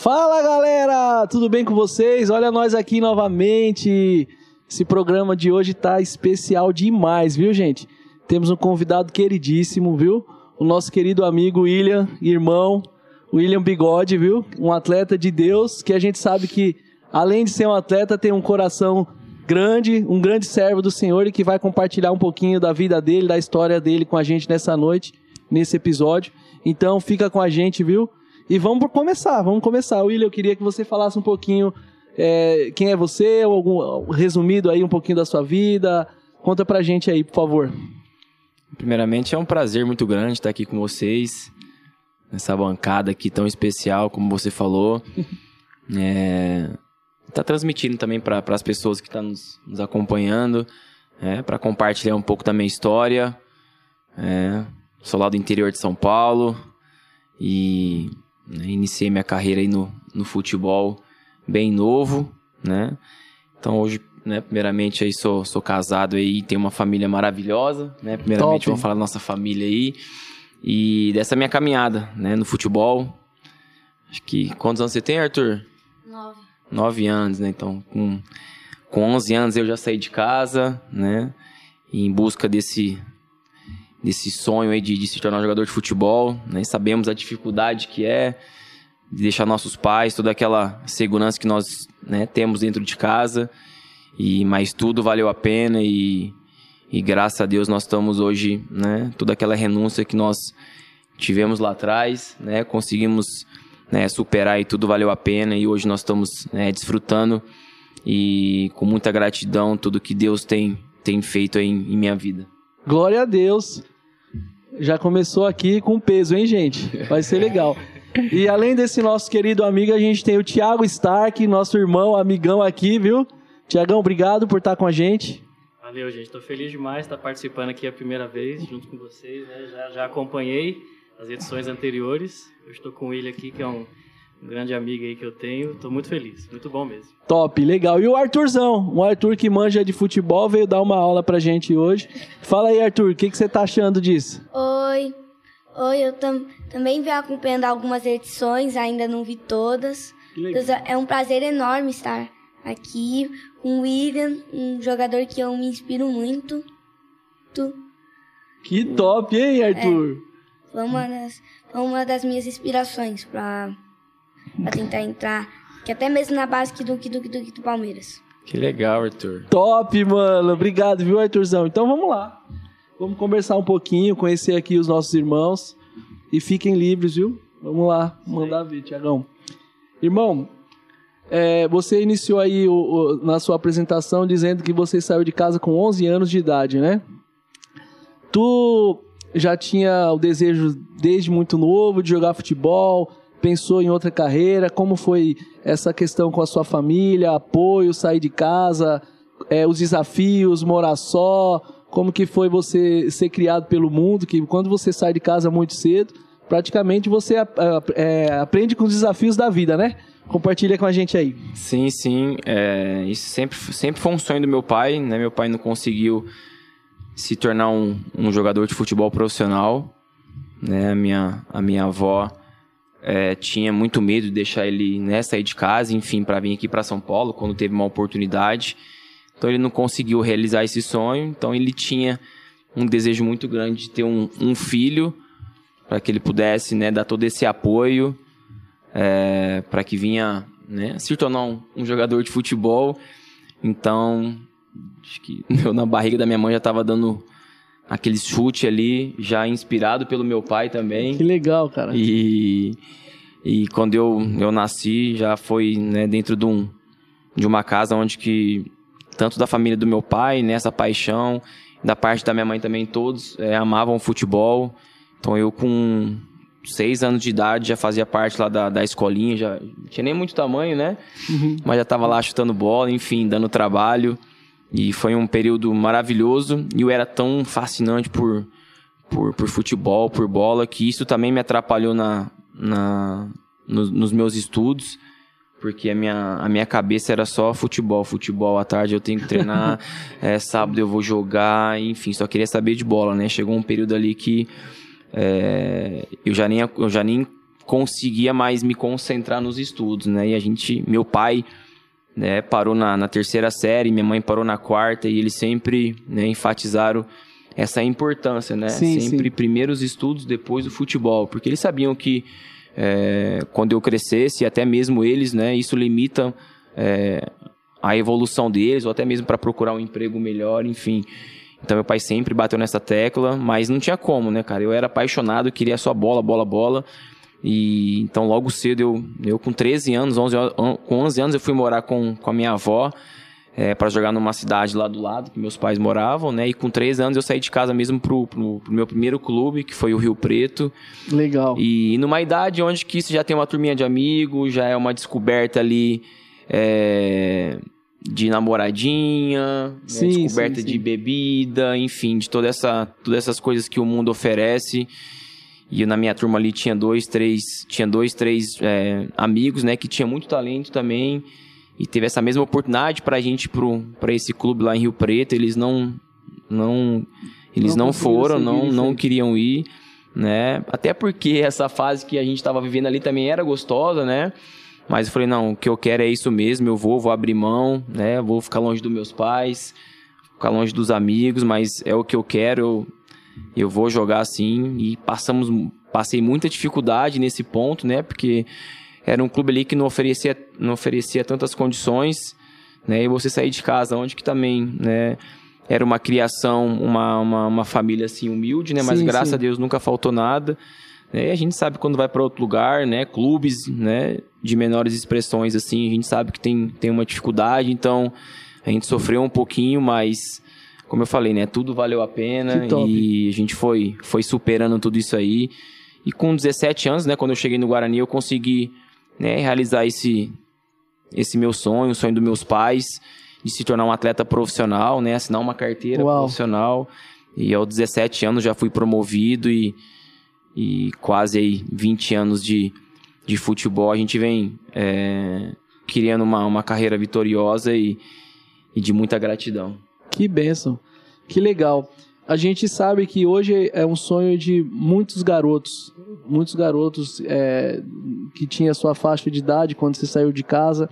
Fala galera, tudo bem com vocês? Olha nós aqui novamente. Esse programa de hoje tá especial demais, viu, gente? Temos um convidado queridíssimo, viu? O nosso querido amigo William, irmão, William Bigode, viu? Um atleta de Deus que a gente sabe que, além de ser um atleta, tem um coração grande, um grande servo do Senhor e que vai compartilhar um pouquinho da vida dele, da história dele com a gente nessa noite, nesse episódio. Então fica com a gente, viu? E vamos começar, vamos começar. William, eu queria que você falasse um pouquinho é, quem é você, algum resumido aí um pouquinho da sua vida. Conta pra gente aí, por favor. Primeiramente, é um prazer muito grande estar aqui com vocês, nessa bancada aqui tão especial, como você falou. é, tá transmitindo também para as pessoas que estão tá nos, nos, acompanhando, é, para compartilhar um pouco da minha história. É, sou lá do interior de São Paulo e né? Iniciei minha carreira aí no, no futebol bem novo, né? Então hoje, né, primeiramente aí sou, sou casado aí, tenho uma família maravilhosa, né? Primeiramente Top. vamos falar da nossa família aí e dessa minha caminhada, né, no futebol. Acho que quantos anos você tem, Arthur? Nove. Nove anos, né? Então com com 11 anos eu já saí de casa, né? Em busca desse desse sonho aí de, de, se tornar jogador de futebol, né? Sabemos a dificuldade que é de deixar nossos pais, toda aquela segurança que nós né, temos dentro de casa, e mas tudo valeu a pena e, e graças a Deus nós estamos hoje, né? Toda aquela renúncia que nós tivemos lá atrás, né? Conseguimos né, superar e tudo valeu a pena e hoje nós estamos né, desfrutando e com muita gratidão tudo que Deus tem tem feito em, em minha vida. Glória a Deus. Já começou aqui com peso, hein, gente? Vai ser legal. E além desse nosso querido amigo, a gente tem o Thiago Stark, nosso irmão, amigão aqui, viu? Tiagão, obrigado por estar com a gente. Valeu, gente. Estou feliz demais de estar participando aqui a primeira vez junto com vocês. Né? Já, já acompanhei as edições anteriores. Eu estou com ele aqui, que é um um grande amigo aí que eu tenho. Tô muito feliz, muito bom mesmo. Top, legal. E o Arthurzão, o Arthur que manja de futebol, veio dar uma aula pra gente hoje. Fala aí, Arthur, o que, que você tá achando disso? Oi, oi, eu tam, também venho acompanhando algumas edições, ainda não vi todas. É um prazer enorme estar aqui com o William, um jogador que eu me inspiro muito. Tu. Que top, hein, Arthur? É, foi uma das, foi uma das minhas inspirações para para tentar entrar, que até mesmo na base do, do, do, do, do Palmeiras. Que legal, Arthur. Top, mano. Obrigado, viu, Arthurzão? Então vamos lá. Vamos conversar um pouquinho, conhecer aqui os nossos irmãos. E fiquem livres, viu? Vamos lá, mandar ver, Tiagão. Irmão, é, você iniciou aí o, o, na sua apresentação dizendo que você saiu de casa com 11 anos de idade, né? Tu já tinha o desejo desde muito novo de jogar futebol, pensou em outra carreira? Como foi essa questão com a sua família, apoio, sair de casa, é, os desafios, morar só? Como que foi você ser criado pelo mundo? Que quando você sai de casa muito cedo, praticamente você é, aprende com os desafios da vida, né? Compartilha com a gente aí. Sim, sim. É, isso sempre, sempre foi um sonho do meu pai, né? Meu pai não conseguiu se tornar um, um jogador de futebol profissional, né? A minha, a minha avó é, tinha muito medo de deixar ele né, sair de casa, enfim, para vir aqui para São Paulo quando teve uma oportunidade. Então ele não conseguiu realizar esse sonho. Então ele tinha um desejo muito grande de ter um, um filho para que ele pudesse né, dar todo esse apoio é, para que vinha né, se tornar um, um, jogador de futebol. Então acho que eu, na barriga da minha mãe já estava dando aquele chute ali, já inspirado pelo meu pai também. Que legal, cara. E, e quando eu, eu nasci, já foi né, dentro de, um, de uma casa onde que, tanto da família do meu pai, nessa né, paixão, da parte da minha mãe também, todos é, amavam futebol. Então eu com seis anos de idade já fazia parte lá da, da escolinha, já tinha nem muito tamanho, né? Uhum. Mas já estava lá chutando bola, enfim, dando trabalho. E foi um período maravilhoso. E eu era tão fascinante por, por, por futebol, por bola, que isso também me atrapalhou na, na, nos, nos meus estudos porque a minha, a minha cabeça era só futebol, futebol, à tarde eu tenho que treinar, é, sábado eu vou jogar, enfim, só queria saber de bola, né? Chegou um período ali que é, eu, já nem, eu já nem conseguia mais me concentrar nos estudos, né? E a gente, meu pai, né, parou na, na terceira série, minha mãe parou na quarta e eles sempre né, enfatizaram essa importância, né? Sim, sempre sim. primeiro os estudos, depois o futebol, porque eles sabiam que é, quando eu crescesse, até mesmo eles, né, isso limita é, a evolução deles, ou até mesmo para procurar um emprego melhor, enfim. Então meu pai sempre bateu nessa tecla, mas não tinha como, né, cara? Eu era apaixonado, queria só bola, bola, bola. E então logo cedo eu, eu com 13 anos, 11, an- com 11 anos eu fui morar com, com a minha avó é, para jogar numa cidade lá do lado que meus pais moravam, né? E com 13 anos eu saí de casa mesmo pro, pro, pro meu primeiro clube, que foi o Rio Preto. Legal. E numa idade onde que isso já tem uma turminha de amigos, já é uma descoberta ali é, de namoradinha, né, Sim, descoberta sim, sim. de bebida, enfim, de toda essa, todas essas coisas que o mundo oferece. E na minha turma ali tinha dois, três, tinha dois, três é, amigos, né, que tinha muito talento também. E teve essa mesma oportunidade pra gente pro para esse clube lá em Rio Preto, eles não não eles Não não, foram, não não queriam ir, né? Até porque essa fase que a gente estava vivendo ali também era gostosa, né? Mas eu falei, não, o que eu quero é isso mesmo, eu vou, vou abrir mão, né? Vou ficar longe dos meus pais, ficar longe dos amigos, mas é o que eu quero, eu, eu vou jogar assim. E passamos, passei muita dificuldade nesse ponto, né? Porque era um clube ali que não oferecia, não oferecia tantas condições, né? E você sair de casa, onde que também, né? Era uma criação, uma, uma, uma família assim humilde, né? Mas Sim, graças sim. a Deus nunca faltou nada. né? E a gente sabe quando vai para outro lugar, né? Clubes, né? De menores expressões assim, a gente sabe que tem, tem uma dificuldade. Então a gente sofreu um pouquinho, mas como eu falei, né? Tudo valeu a pena e a gente foi, foi superando tudo isso aí. E com 17 anos, né? Quando eu cheguei no Guarani, eu consegui né, realizar esse, esse meu sonho, o sonho dos meus pais, de se tornar um atleta profissional, né? Assinar uma carteira Uau. profissional. E aos 17 anos já fui promovido e, e quase aí 20 anos de, de futebol. A gente vem é, criando uma, uma carreira vitoriosa e, e de muita gratidão. Que bênção. Que legal. A gente sabe que hoje é um sonho de muitos garotos. Muitos garotos é, que tinha sua faixa de idade quando você saiu de casa.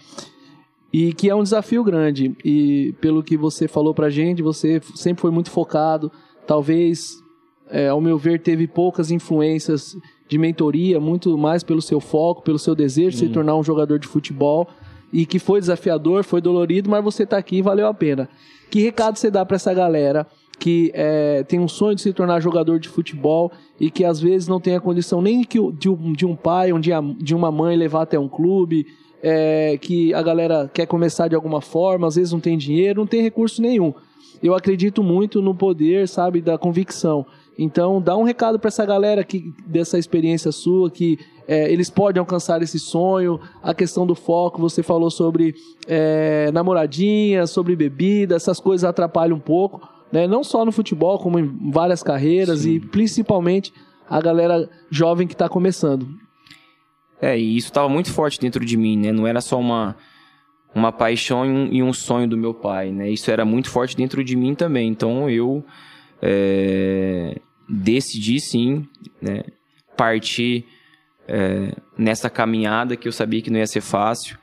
E que é um desafio grande. E pelo que você falou pra gente, você sempre foi muito focado. Talvez, é, ao meu ver, teve poucas influências de mentoria, muito mais pelo seu foco, pelo seu desejo de se tornar um jogador de futebol. E que foi desafiador, foi dolorido, mas você tá aqui e valeu a pena. Que recado você dá pra essa galera que é, tem um sonho de se tornar jogador de futebol e que às vezes não tem a condição nem que de um, de um pai a- de uma mãe levar até um clube, é, que a galera quer começar de alguma forma, às vezes não tem dinheiro, não tem recurso nenhum. Eu acredito muito no poder, sabe, da convicção. Então, dá um recado para essa galera que dessa experiência sua, que é, eles podem alcançar esse sonho. A questão do foco, você falou sobre é, namoradinha, sobre bebida, essas coisas atrapalham um pouco, né? Não só no futebol, como em várias carreiras e principalmente a galera jovem que está começando. É, e isso estava muito forte dentro de mim, né? Não era só uma, uma paixão e um, e um sonho do meu pai, né? Isso era muito forte dentro de mim também. Então eu é, decidi sim, né? Partir é, nessa caminhada que eu sabia que não ia ser fácil.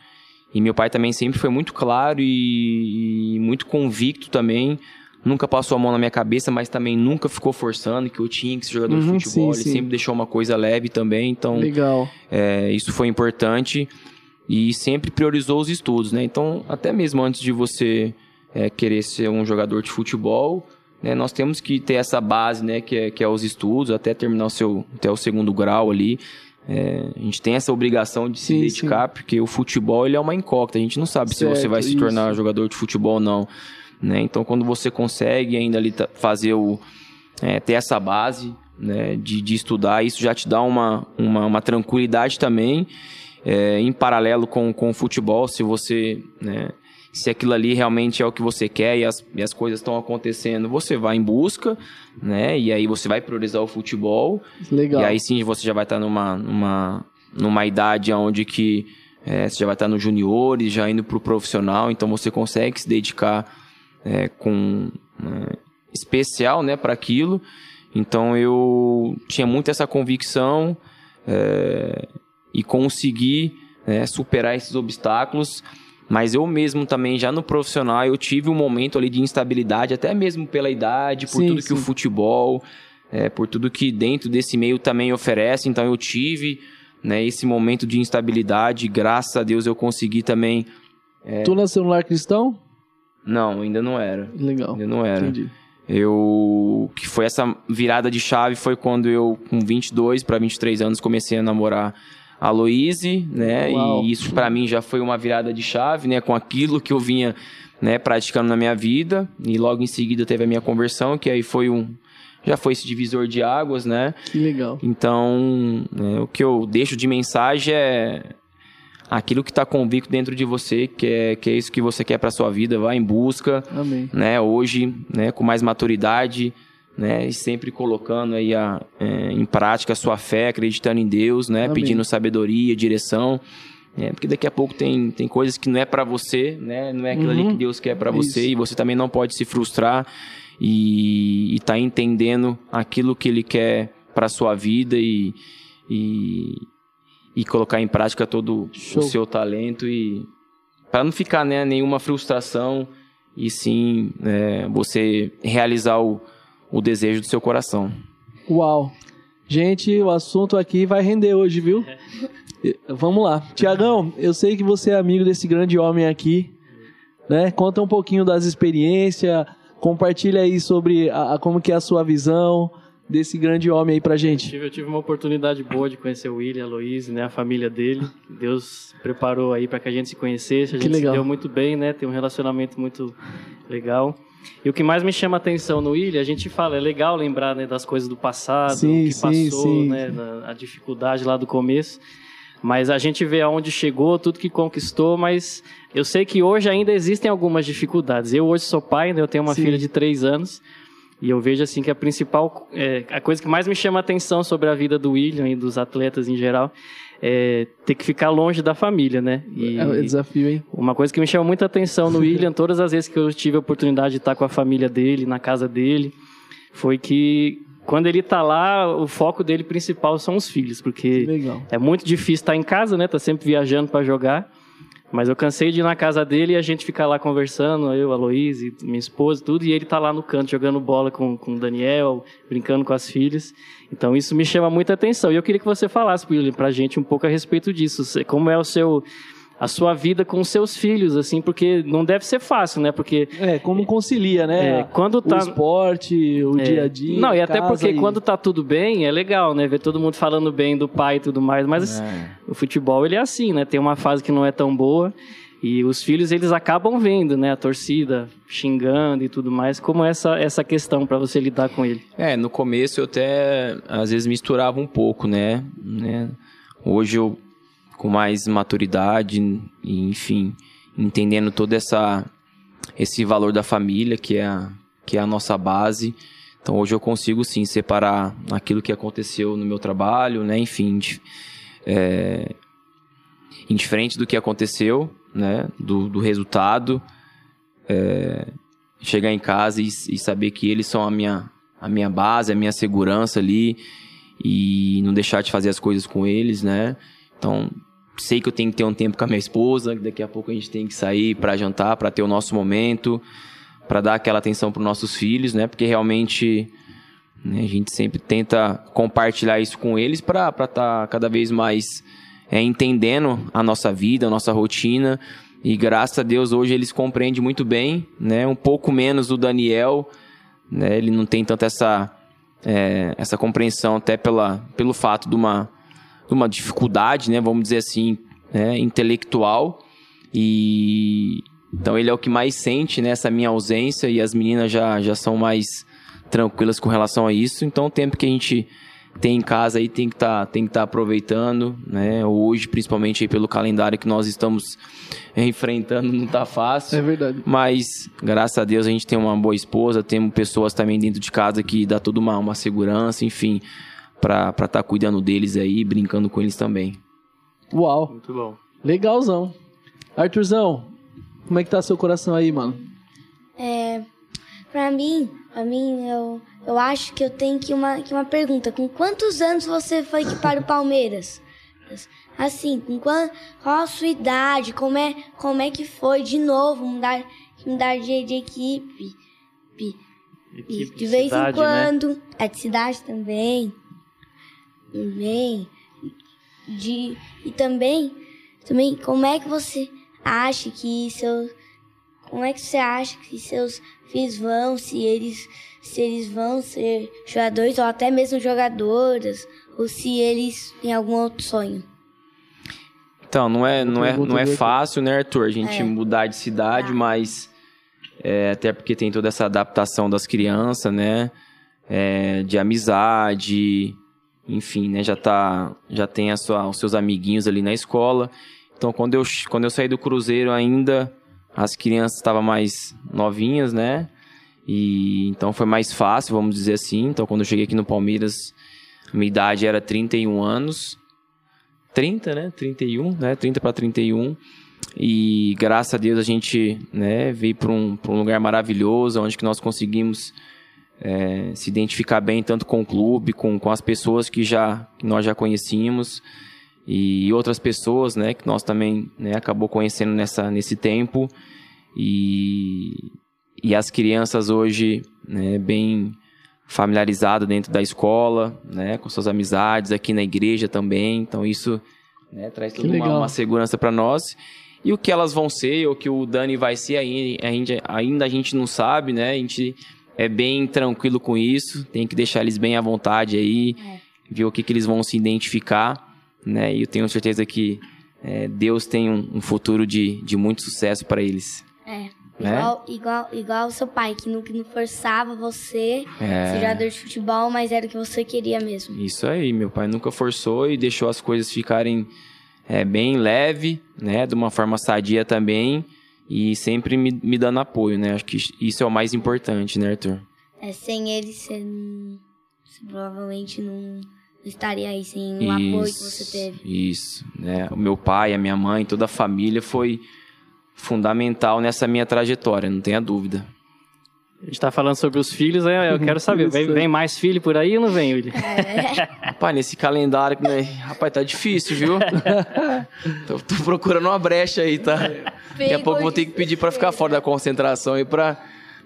E meu pai também sempre foi muito claro e, e muito convicto também. Nunca passou a mão na minha cabeça, mas também nunca ficou forçando que eu tinha que ser jogador Uhum, de futebol. sim, Ele sim. sempre deixou uma coisa leve também. Então, Legal. é, isso foi importante e sempre priorizou os estudos, né? Então, até mesmo antes de você é, querer ser um jogador de futebol, né, nós temos que ter essa base, né, que é, que é os estudos, até terminar o seu até o segundo grau ali. É, a gente tem essa obrigação de se Sim, dedicar, porque o futebol ele é uma incógnita. A gente não sabe se você Certo, vai se isso. tornar jogador de futebol ou não. Né? Então, quando você consegue ainda ali fazer o é, ter essa base né, de, de estudar, isso já te dá uma, uma, uma tranquilidade também, é, em paralelo com, com o futebol, se você, né, se aquilo ali realmente é o que você quer e as, e as coisas estão acontecendo, você vai em busca, né, e aí você vai priorizar o futebol, Legal. e aí sim você já vai estar numa, numa, numa idade onde que é, você já vai estar no juniores, já indo pro profissional, então você consegue se dedicar é, com né, especial, né, para aquilo. Então eu tinha muito essa convicção. é, e conseguir né, superar esses obstáculos. Mas eu mesmo também, já no profissional, eu tive um momento ali de instabilidade, até mesmo pela idade, por Sim, tudo sim. que o futebol, é, por tudo que dentro desse meio também oferece. Então eu tive né, esse momento de instabilidade. Graças a Deus eu consegui também. Tu nasceu no lar cristão? Não, ainda não era. Legal. Ainda não era. Entendi. Eu que foi essa virada de chave foi quando eu com 22 para 23 anos comecei a namorar a Loise, né? Uau. E isso para mim já foi uma virada de chave, né, com aquilo que eu vinha, né, praticando na minha vida. E logo em seguida teve a minha conversão, que aí foi um já foi esse divisor de águas, né? Que legal. Então, né, o que eu deixo de mensagem é aquilo que está convicto dentro de você, que é, que é isso que você quer para sua vida, vá em busca, Amém. né, hoje, né, com mais maturidade, né, e sempre colocando aí a, é, em prática a sua fé, acreditando em Deus, né, Amém. pedindo sabedoria, direção, né, porque daqui a pouco tem, tem coisas que não é para você, né, não é aquilo ali Uhum. que Deus quer para É você isso. e você também não pode se frustrar e, e tá entendendo aquilo que Ele quer para sua vida e, e e colocar em prática todo Show. o seu talento e para não ficar né, nenhuma frustração e sim é, você realizar o, o desejo do seu coração. Uau. Gente, o assunto aqui vai render hoje, viu? Vamos lá. Tiagão, eu sei que você é amigo desse grande homem aqui, né? Conta um pouquinho das experiências, compartilha aí sobre a, a- como que é a sua visão desse grande homem aí pra gente. Tive- Eu tive uma oportunidade boa de conhecer o William, a Aloysio, né, a família dele. Deus preparou aí para que a gente se conhecesse, a Que gente legal. se deu muito bem, né? Tem um relacionamento muito legal. E o que mais me chama a atenção no William, a gente fala, é legal lembrar né, das coisas do passado, Sim, o que sim, passou, sim. né, da- a dificuldade lá do começo. Mas a gente vê aonde chegou, tudo que conquistou, mas eu sei que hoje ainda existem algumas dificuldades. Eu hoje sou pai, né, eu tenho uma filha de três anos, e eu vejo assim que a principal, é, a coisa que mais me chama a atenção sobre a vida do William e dos atletas em geral é ter que ficar longe da família, né? E É um desafio, hein? uma coisa que me chama muita atenção no William, todas as vezes que eu tive a oportunidade de estar com a família dele, na casa dele, foi que quando ele tá lá, o foco dele principal são os filhos, Que porque é muito difícil estar em casa, né? Tá sempre viajando para jogar. Mas eu cansei de ir na casa dele e a gente ficar lá conversando, eu, a Aloysio, minha esposa, tudo, e ele tá lá no canto jogando bola com, com o Daniel, brincando com as filhas. Então isso me chama muita atenção. E eu queria que você falasse, William, pra gente um pouco a respeito disso. Como é o seu a sua vida com os seus filhos, assim, porque não deve ser fácil, né? Porque É, como concilia, né? é, quando O tá esporte, o é, dia a dia. Não, e até porque e- quando tá tudo bem, é legal, né? Ver todo mundo falando bem do pai e tudo mais, mas É. o futebol ele é assim, né? Tem uma fase que não é tão boa e os filhos eles acabam vendo, né? A torcida xingando e tudo mais. Como é essa essa questão para você lidar com ele? É, no começo eu até às vezes misturava um pouco, né? né? Hoje eu com mais maturidade enfim, entendendo todo essa esse valor da família, que é a, que é a nossa base. Então hoje eu consigo sim separar aquilo que aconteceu no meu trabalho, né? Enfim, é, indiferente do que aconteceu, né? Do, do resultado, é, chegar em casa e, e saber que eles são a minha, a minha base, a minha segurança ali e não deixar de fazer as coisas com eles, né? Então, sei que eu tenho que ter um tempo com a minha esposa, daqui a pouco a gente tem que sair para jantar, para ter o nosso momento, para dar aquela atenção para nossos filhos, né? Porque realmente né, a gente sempre tenta compartilhar isso com eles para estar tá cada vez mais é, entendendo a nossa vida, a nossa rotina. E graças a Deus hoje eles compreendem muito bem, né? Um pouco menos o Daniel, né? Ele não tem tanta essa é, essa compreensão até pela, pelo fato de uma, uma dificuldade, né? Vamos dizer assim, né, intelectual. E então ele é o que mais sente nessa minha ausência e as meninas já, já são mais tranquilas com relação a isso. Então o tempo que a gente tem em casa aí tem que estar tem que tá aproveitando, né? Hoje, principalmente aí pelo calendário que nós estamos enfrentando, não tá fácil. É verdade. Mas, graças a Deus, a gente tem uma boa esposa, temos pessoas também dentro de casa que dá toda uma, uma segurança, enfim, pra estar tá cuidando deles aí, brincando com eles também. Uau, Muito bom. legalzão. Arthurzão, como é que tá seu coração aí, mano? É, pra mim, pra mim, eu, eu acho que eu tenho que uma, que uma pergunta. Com quantos anos você foi que para o Palmeiras? Assim, com qual, qual a sua idade? Como é, como é que foi de novo mudar, mudar de, de equipe? Equipe de vez cidade, em né? quando. É de cidade também. Também. De, e também, também, como é que você acha que seus. Como é que você acha que seus filhos vão, se eles, se eles vão ser jogadores ou até mesmo jogadoras, ou se eles têm algum outro sonho? Então, não é, não é, não é fácil, né, Arthur? A gente É. mudar de cidade, Tá. mas é, até porque tem toda essa adaptação das crianças, né? É, de amizade, enfim, né? Já tá, já tem a sua, os seus amiguinhos ali na escola. Então, quando eu, quando eu saí do Cruzeiro ainda, as crianças estavam mais novinhas, né? E então foi mais fácil, vamos dizer assim. Então, quando eu cheguei aqui no Palmeiras, minha idade era 31 anos. 30, né? 31, né? 30 para 31. E graças a Deus a gente, né, veio para um, um lugar maravilhoso, onde que nós conseguimos é, se identificar bem tanto com o clube, com, com as pessoas que já que nós já conhecíamos e outras pessoas, né, que nós também, né, acabou conhecendo nessa nesse tempo e e as crianças hoje, né, bem familiarizadas dentro da escola, né, com suas amizades aqui na igreja também. Então isso né, traz toda uma, uma segurança para nós. E o que elas vão ser, ou o que o Dani vai ser, aí, a gente- ainda a gente não sabe, né? A gente é bem tranquilo com isso. Tem que deixar eles bem à vontade aí, ver o que, que eles vão se identificar, né? E eu tenho certeza que é, Deus tem um, um futuro de, de muito sucesso para eles. É. Né? Igual, igual, igual o seu pai, que não, que não forçava você É. ser jogador de futebol, mas era o que você queria mesmo. Isso aí, meu pai nunca forçou e deixou as coisas ficarem é, bem leve, né? De uma forma sadia também. E sempre me, me dando apoio, né? Acho que isso é o mais importante, né, Arthur? É, sem ele, você, não- você provavelmente não estaria aí, sem o apoio que você teve. Isso, né? O meu pai, a minha mãe, toda a família foi fundamental nessa minha trajetória, não tenha dúvida. A gente tá falando sobre os filhos, né? eu quero saber, vem, vem mais filho por aí ou não vem, William? Rapaz, nesse calendário, né? rapaz, tá difícil, viu? tô, tô procurando uma brecha aí, tá? Daqui a pouco vou ter que pedir pra ficar fora da concentração aí pra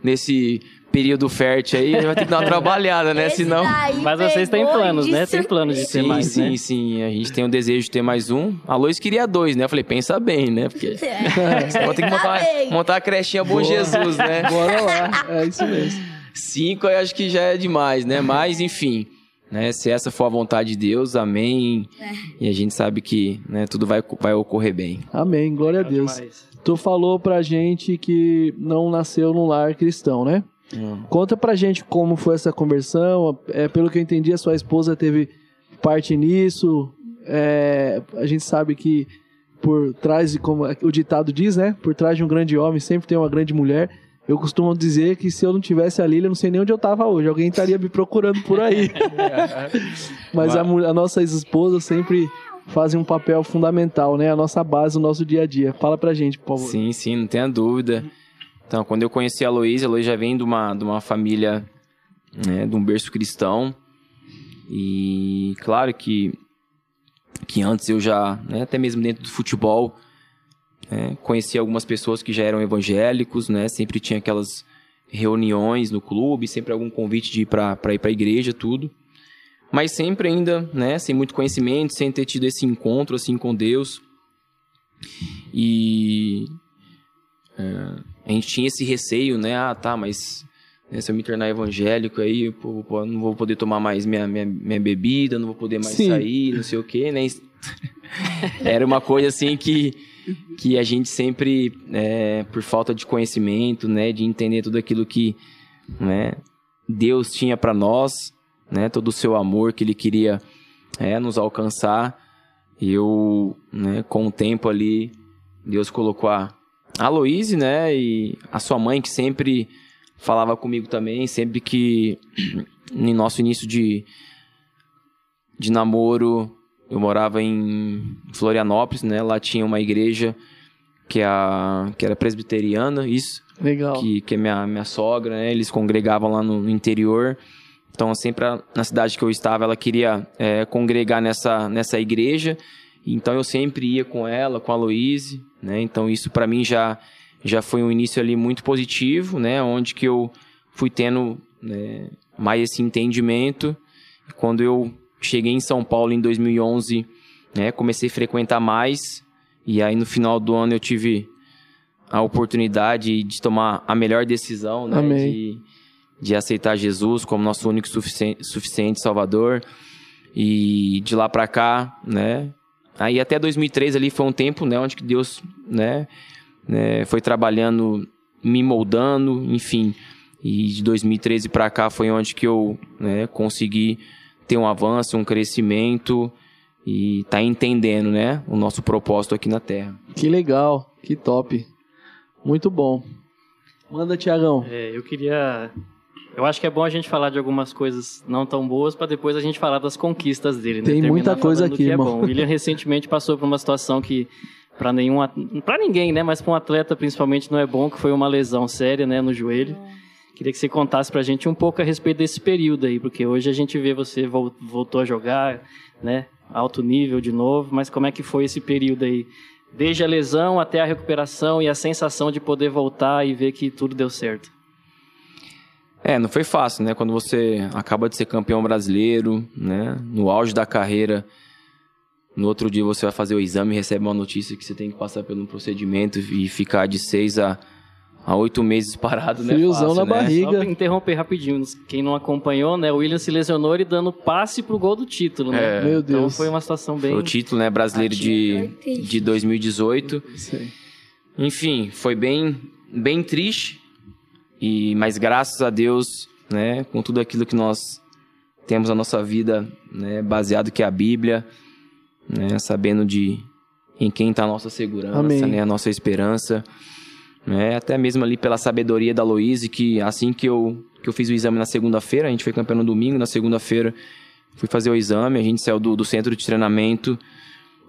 nesse período fértil aí, vai ter que dar uma trabalhada, né? Esse Senão Mas vocês têm planos, né? Tem planos de ter Sim, mais, sim, né? sim. A gente tem o desejo de ter mais um. A Lois queria dois, né? Eu falei, pensa bem, né? Porque É. vou ter que montar, bem. montar a crechinha Bom Jesus, né? Bora lá, é isso mesmo. Cinco eu acho que já é demais, né? Mas, enfim, né? Se essa for a vontade de Deus, amém. E a gente sabe que né, tudo vai, vai ocorrer bem. Amém, glória a Legal Deus. demais. Tu falou pra gente que não nasceu num lar cristão, né? Conta pra gente como foi essa conversão. É, pelo que eu entendi, a sua esposa teve parte nisso. É, a gente sabe que por trás, de como o ditado diz, né? Por trás de um grande homem sempre tem uma grande mulher. Eu costumo dizer que se eu não tivesse a Lília, eu não sei nem onde eu tava hoje. Alguém estaria me procurando por aí. Mas a, a nossa esposa sempre fazem um papel fundamental, né? A nossa base, o nosso dia a dia. Fala pra gente, por favor. Sim, sim, não tenha dúvida. Então, quando eu conheci a Luísa, a Luísa já vem de uma, de uma família, né, de um berço cristão. E claro que, que antes eu já, né, até mesmo dentro do futebol, né, conheci algumas pessoas que já eram evangélicos, né? Sempre tinha aquelas reuniões no clube, sempre algum convite de ir para ir para a igreja, tudo. Mas sempre ainda, né, sem muito conhecimento, sem ter tido esse encontro assim com Deus. E a gente tinha esse receio, né? Ah, tá, mas né, se eu me tornar evangélico aí, pô, pô, não vou poder tomar mais minha, minha, minha bebida, não vou poder mais Sim. sair, não sei o quê, né? Era uma coisa assim que, que a gente sempre, é, por falta de conhecimento, né? De entender tudo aquilo que né, Deus tinha para nós, né? Todo o seu amor que Ele queria é, nos alcançar. Eu, né, com o tempo ali, Deus colocou a, a Aloíse, né? E a sua mãe, que sempre falava comigo também, sempre que no nosso início de, de namoro, eu morava em Florianópolis, né? Lá tinha uma igreja que, é a, que era presbiteriana, isso, Legal. que, que é minha, minha sogra, né? Eles congregavam lá no, no interior. Então, sempre a- na cidade que eu estava, ela queria é, congregar nessa, nessa igreja. Então eu sempre ia com ela, com a Louise, né? Então isso para mim já já foi um início ali muito positivo, né? Onde que eu fui tendo né, mais esse entendimento. Quando eu cheguei em São Paulo em 2011, né? Comecei a frequentar mais e aí no final do ano eu tive a oportunidade de tomar a melhor decisão, né? Amém. De, de aceitar Jesus como nosso único suficiente, suficiente Salvador. E de lá para cá, né? Aí até 2003 ali foi um tempo, né, onde que Deus, né, né foi trabalhando, me moldando, enfim. E de 2013 para cá foi onde que eu, né, consegui ter um avanço, um crescimento e tá entendendo, né, o nosso propósito aqui na Terra. Que legal, que top. Muito bom. Manda, Tiagão. É, eu queria. Eu acho que é bom a gente falar de algumas coisas não tão boas para depois a gente falar das conquistas dele. Né? Tem Terminar muita coisa aqui, que é bom. O William recentemente passou por uma situação que para nenhum para ninguém, né, mas para um atleta principalmente não é bom, que foi uma lesão séria, né, no joelho. Queria que você contasse pra gente um pouco a respeito desse período aí, porque hoje a gente vê você vol- voltou a jogar, né, alto nível de novo, mas como é que foi esse período aí? Desde a lesão até a recuperação e a sensação de poder voltar e ver que tudo deu certo. É, não foi fácil, né? Quando você acaba de ser campeão brasileiro, né? No auge da carreira, no outro dia você vai fazer o exame e recebe uma notícia que você tem que passar por um procedimento e ficar de seis a, a oito meses parado, né? Friozão na barriga. Só pra interromper rapidinho, quem não acompanhou, né, o William se lesionou ele dando passe pro gol do título, né? É. Meu Então Deus. foi uma situação bem Foi o título, né? Brasileiro de, de 2018. Sei. Enfim, foi bem, bem triste. E mas graças a Deus, né, com tudo aquilo que nós temos na nossa vida, né, baseado que é a Bíblia, né, sabendo de em quem está a nossa segurança, Amém. né, a nossa esperança, né, até mesmo ali pela sabedoria da Louise, que assim que eu que eu fiz o exame na segunda-feira, a gente foi campeão no domingo, na segunda-feira fui fazer o exame, a gente saiu do, do centro de treinamento,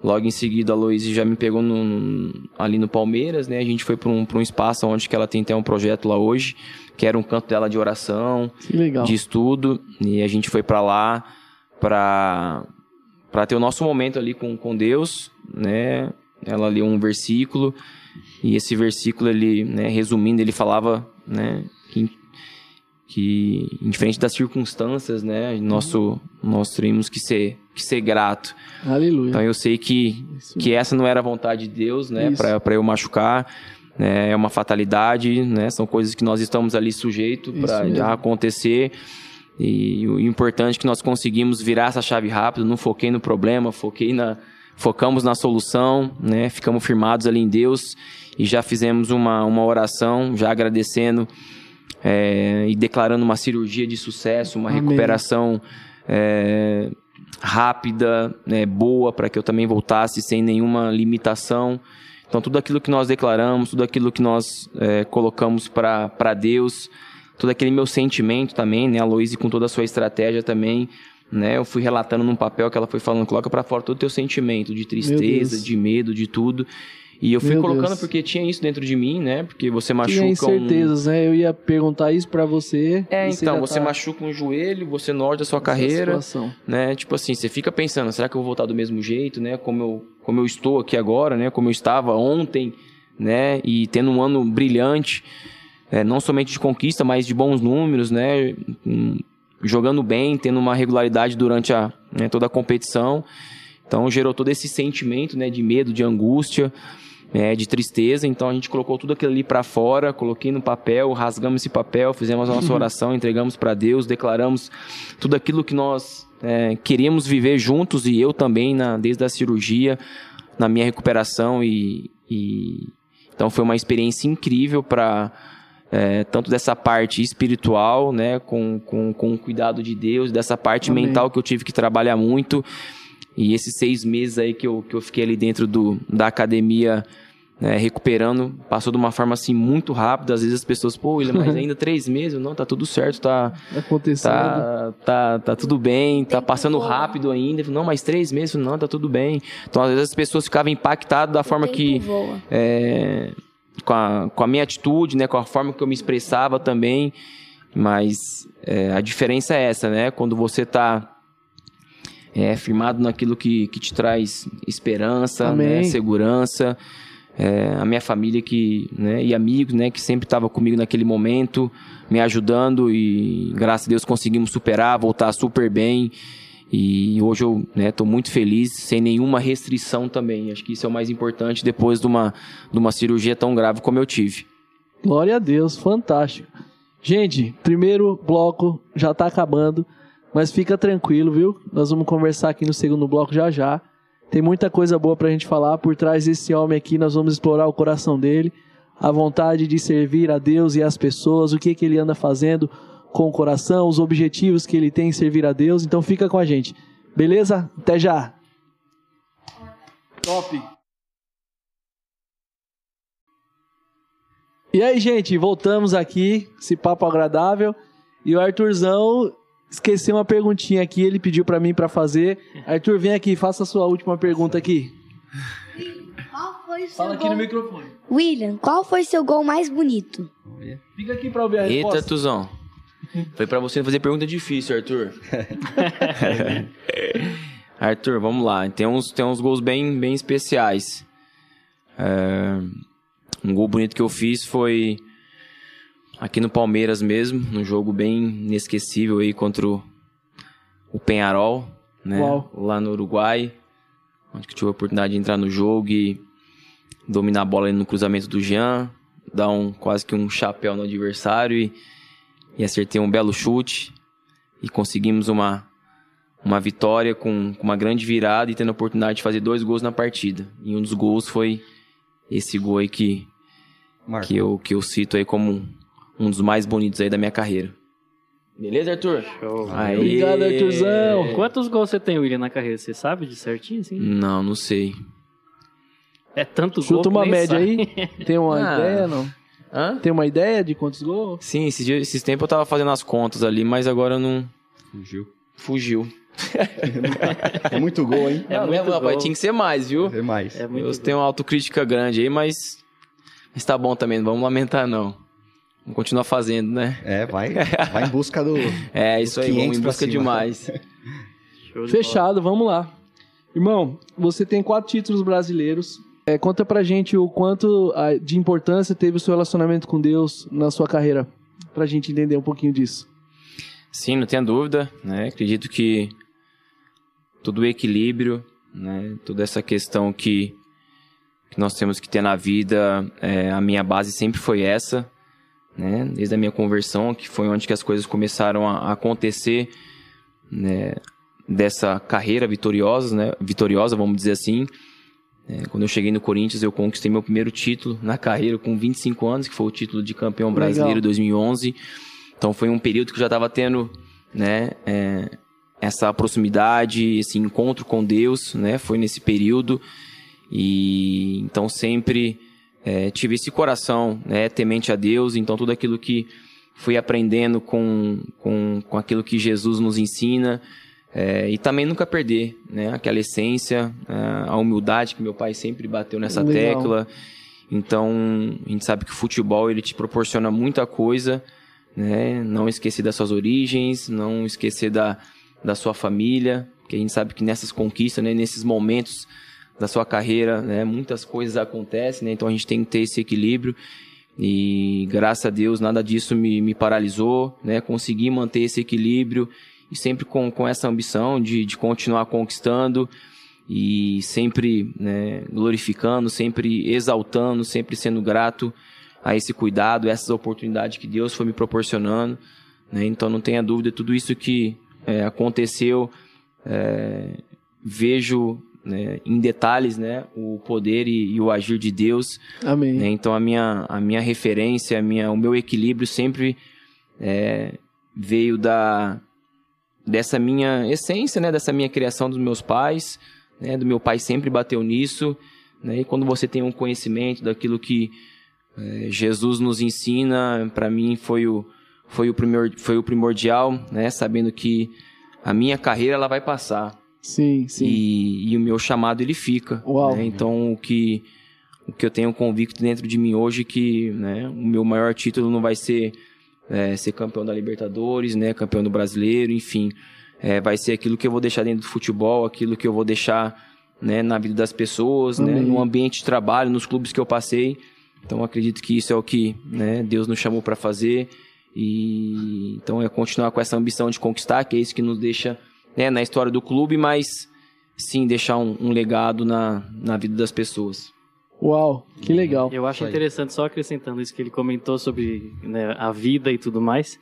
Logo em seguida, a Loise já me pegou no- ali no Palmeiras, né? A gente foi para um, pra um espaço onde que ela tem até um projeto lá hoje, que era um canto dela de oração, de estudo. E a gente foi para lá para para ter o nosso momento ali com, com Deus, né? Ela leu um versículo e esse versículo ele, né, resumindo, ele falava, né, que que indiferente das circunstâncias, né, nosso nós teríamos que ser que ser grato. Aleluia. Então eu sei que, Isso que essa não era a vontade de Deus, né? Pra eu machucar. né, É uma fatalidade, né? São coisas que nós estamos ali sujeitos Isso para acontecer. E o importante é que nós conseguimos virar essa chave rápido. Não foquei no problema, foquei na, focamos na solução, né? Ficamos firmados ali em Deus e já fizemos uma, uma oração, já agradecendo é, e declarando uma cirurgia de sucesso, uma Amém. recuperação é, rápida, né, boa, para que eu também voltasse sem nenhuma limitação. Então, tudo aquilo que nós declaramos, tudo aquilo que nós é, colocamos para Deus, todo aquele meu sentimento também, né, a Loise com toda a sua estratégia também, né, eu fui relatando num papel que ela foi falando, coloca para fora todo o teu sentimento de tristeza, de medo, de tudo. E eu fui Meu colocando Deus. porque tinha isso dentro de mim, né? Porque você Tinha machuca um... incertezas, né? Eu ia perguntar isso pra você. É, então, você tá machuca um joelho, você norde a sua nessa carreira, situação. né? Tipo assim, você fica pensando, será que eu vou voltar do mesmo jeito, né? Como eu, como eu estou aqui agora, né? Como eu estava ontem, né? E tendo um ano brilhante, é, não somente de conquista, mas de bons números, né? Jogando bem, tendo uma regularidade durante a, né, toda a competição. Então gerou todo esse sentimento, né? De medo, de angústia, é, de tristeza. Então a gente colocou tudo aquilo ali para fora, coloquei no papel, rasgamos esse papel, fizemos a nossa oração, entregamos para Deus, declaramos tudo aquilo que nós é, queríamos viver juntos e eu também na, desde a cirurgia, na minha recuperação e, e- então foi uma experiência incrível para tanto dessa parte espiritual, né, com, com, com o cuidado de Deus, dessa parte Amém. mental que eu tive que trabalhar muito e esses seis meses aí que eu, que eu fiquei ali dentro do, da academia né, recuperando, passou de uma forma assim muito rápida. Às vezes as pessoas, pô, William, mas ainda três meses? Não, tá tudo certo, tá, Acontecendo. tá, tá, tá tudo bem, tá passando rápido ainda. Não, mais três meses? Não, tá tudo bem. Então às vezes as pessoas ficavam impactadas da forma que é, com, a, com a minha atitude, né, com a forma que eu me expressava também. Mas é, a diferença é essa, né? Quando você tá é, firmado naquilo que, que te traz esperança, né, segurança. É, a minha família que, né, e amigos, né, que sempre estava comigo naquele momento, me ajudando e graças a Deus conseguimos superar, voltar super bem. E hoje eu estou né, muito feliz, sem nenhuma restrição também. Acho que isso é o mais importante depois de uma, de uma cirurgia tão grave como eu tive. Glória a Deus, fantástico. Gente, primeiro bloco já está acabando, mas fica tranquilo, viu? Nós vamos conversar aqui no segundo bloco já já. Tem muita coisa boa para a gente falar. Por trás desse homem aqui, nós vamos explorar o coração dele, a vontade de servir a Deus e as pessoas, o que, que ele anda fazendo com o coração, os objetivos que ele tem em servir a Deus. Então fica com a gente. Beleza? Até já. Top. E aí, gente, voltamos aqui, esse papo agradável. E o Arthurzão esqueceu uma perguntinha aqui, ele pediu para mim para fazer. Arthur, vem aqui, faça a sua última pergunta aqui. Qual foi o seu Fala aqui gol... no microfone. William, qual foi seu gol mais bonito? Fica aqui para ouvir a Eita, resposta. Tuzão. Foi para você fazer pergunta difícil, Arthur. Arthur, vamos lá. Tem uns, tem uns gols bem, bem especiais. É, um gol bonito que eu fiz foi aqui no Palmeiras mesmo, num jogo bem inesquecível aí contra o, o Penharol, né? Uau. Lá no Uruguai, onde que eu tive a oportunidade de entrar no jogo e dominar a bola ali no cruzamento do Jean, dar um quase que um chapéu no adversário e, e acertei um belo chute e conseguimos uma uma vitória com, com uma grande virada e tendo a oportunidade de fazer dois gols na partida. E um dos gols foi esse gol aí que, que, eu, que eu cito aí como um dos mais bonitos aí da minha carreira. Beleza, Arthur? Show. Aê. Obrigado, Arthurzão. Quantos gols você tem, William, na carreira? Você sabe de certinho, assim? Não, não sei. É tanto gol Chuta uma média sai. aí. Tem uma Ah. ideia, não? Hã? Tem uma ideia de quantos gols? Sim, esses, dias, esses tempos eu tava fazendo as contas ali, mas agora não Fugiu. fugiu. É muito gol, hein? É muito mesmo, rapaz, tinha que ser mais, viu? É mais. É muito Eu gol. tenho uma autocrítica grande aí, mas, mas tá bom também, não vamos lamentar não. Vamos continuar fazendo, né? É, vai, vai em busca do. É, isso aí, 500 vamos em busca cima. de mais. Show de Fechado, vamos lá. Irmão, você tem quatro títulos brasileiros. É, conta pra gente o quanto de importância teve o seu relacionamento com Deus na sua carreira. Pra gente entender um pouquinho disso. Sim, não tenha dúvida, né? Acredito que todo o equilíbrio, né? Toda essa questão que, que nós temos que ter na vida, é, a minha base sempre foi essa, né? Desde a minha conversão, que foi onde que as coisas começaram a, acontecer, né? Dessa carreira vitoriosa, né? Vitoriosa, vamos dizer assim. É, quando eu cheguei no Corinthians, eu conquistei meu primeiro título na carreira com 25 anos, que foi o título de campeão Legal. brasileiro 2011. Então foi um período que eu já estava tendo, né, é, essa proximidade, esse encontro com Deus, né, foi nesse período. E então sempre é, tive esse coração, né, temente a Deus. Então tudo aquilo que fui aprendendo com, com, com aquilo que Jesus nos ensina. é, e também nunca perder, né, aquela essência, a humildade que meu pai sempre bateu nessa Legal. tecla. Então, a gente sabe que o futebol ele te proporciona muita coisa, né? Não esquecer das suas origens, não esquecer da, da sua família, que a gente sabe que nessas conquistas, né, nesses momentos da sua carreira, né, muitas coisas acontecem, né? Então a gente tem que ter esse equilíbrio. E graças a Deus nada disso me, me paralisou, né? Consegui manter esse equilíbrio e sempre com, com essa ambição de, de continuar conquistando e sempre né, glorificando, sempre exaltando, sempre sendo grato a esse cuidado, essas oportunidades que Deus foi me proporcionando. né? Então não tenha dúvida, tudo isso que é, aconteceu, é, vejo né, em detalhes né, o poder e, e o agir de Deus. Amém. né? Então a minha, a minha referência, a minha, o meu equilíbrio sempre é, veio da dessa minha essência, né, dessa minha criação dos meus pais, né, do meu pai sempre bateu nisso, né, e quando você tem um conhecimento daquilo que é, Jesus nos ensina, para mim foi o foi o primor, foi o primordial, né, sabendo que a minha carreira ela vai passar, Sim, sim. e, e o meu chamado ele fica. Uau. né? Então o que o que eu tenho convicto dentro de mim hoje é que né, o meu maior título não vai ser é, ser campeão da Libertadores, né, campeão do Brasileiro, enfim. é, vai ser aquilo que eu vou deixar dentro do futebol, aquilo que eu vou deixar né, na vida das pessoas, né, no ambiente de trabalho, nos clubes que eu passei. Então acredito que isso é o que né, Deus nos chamou para fazer e então é continuar com essa ambição de conquistar, que é isso que nos deixa né, na história do clube, mas sim deixar um, um legado na, na vida das pessoas. Uau, que legal. Eu acho interessante, só acrescentando isso que ele comentou sobre né, a vida e tudo mais.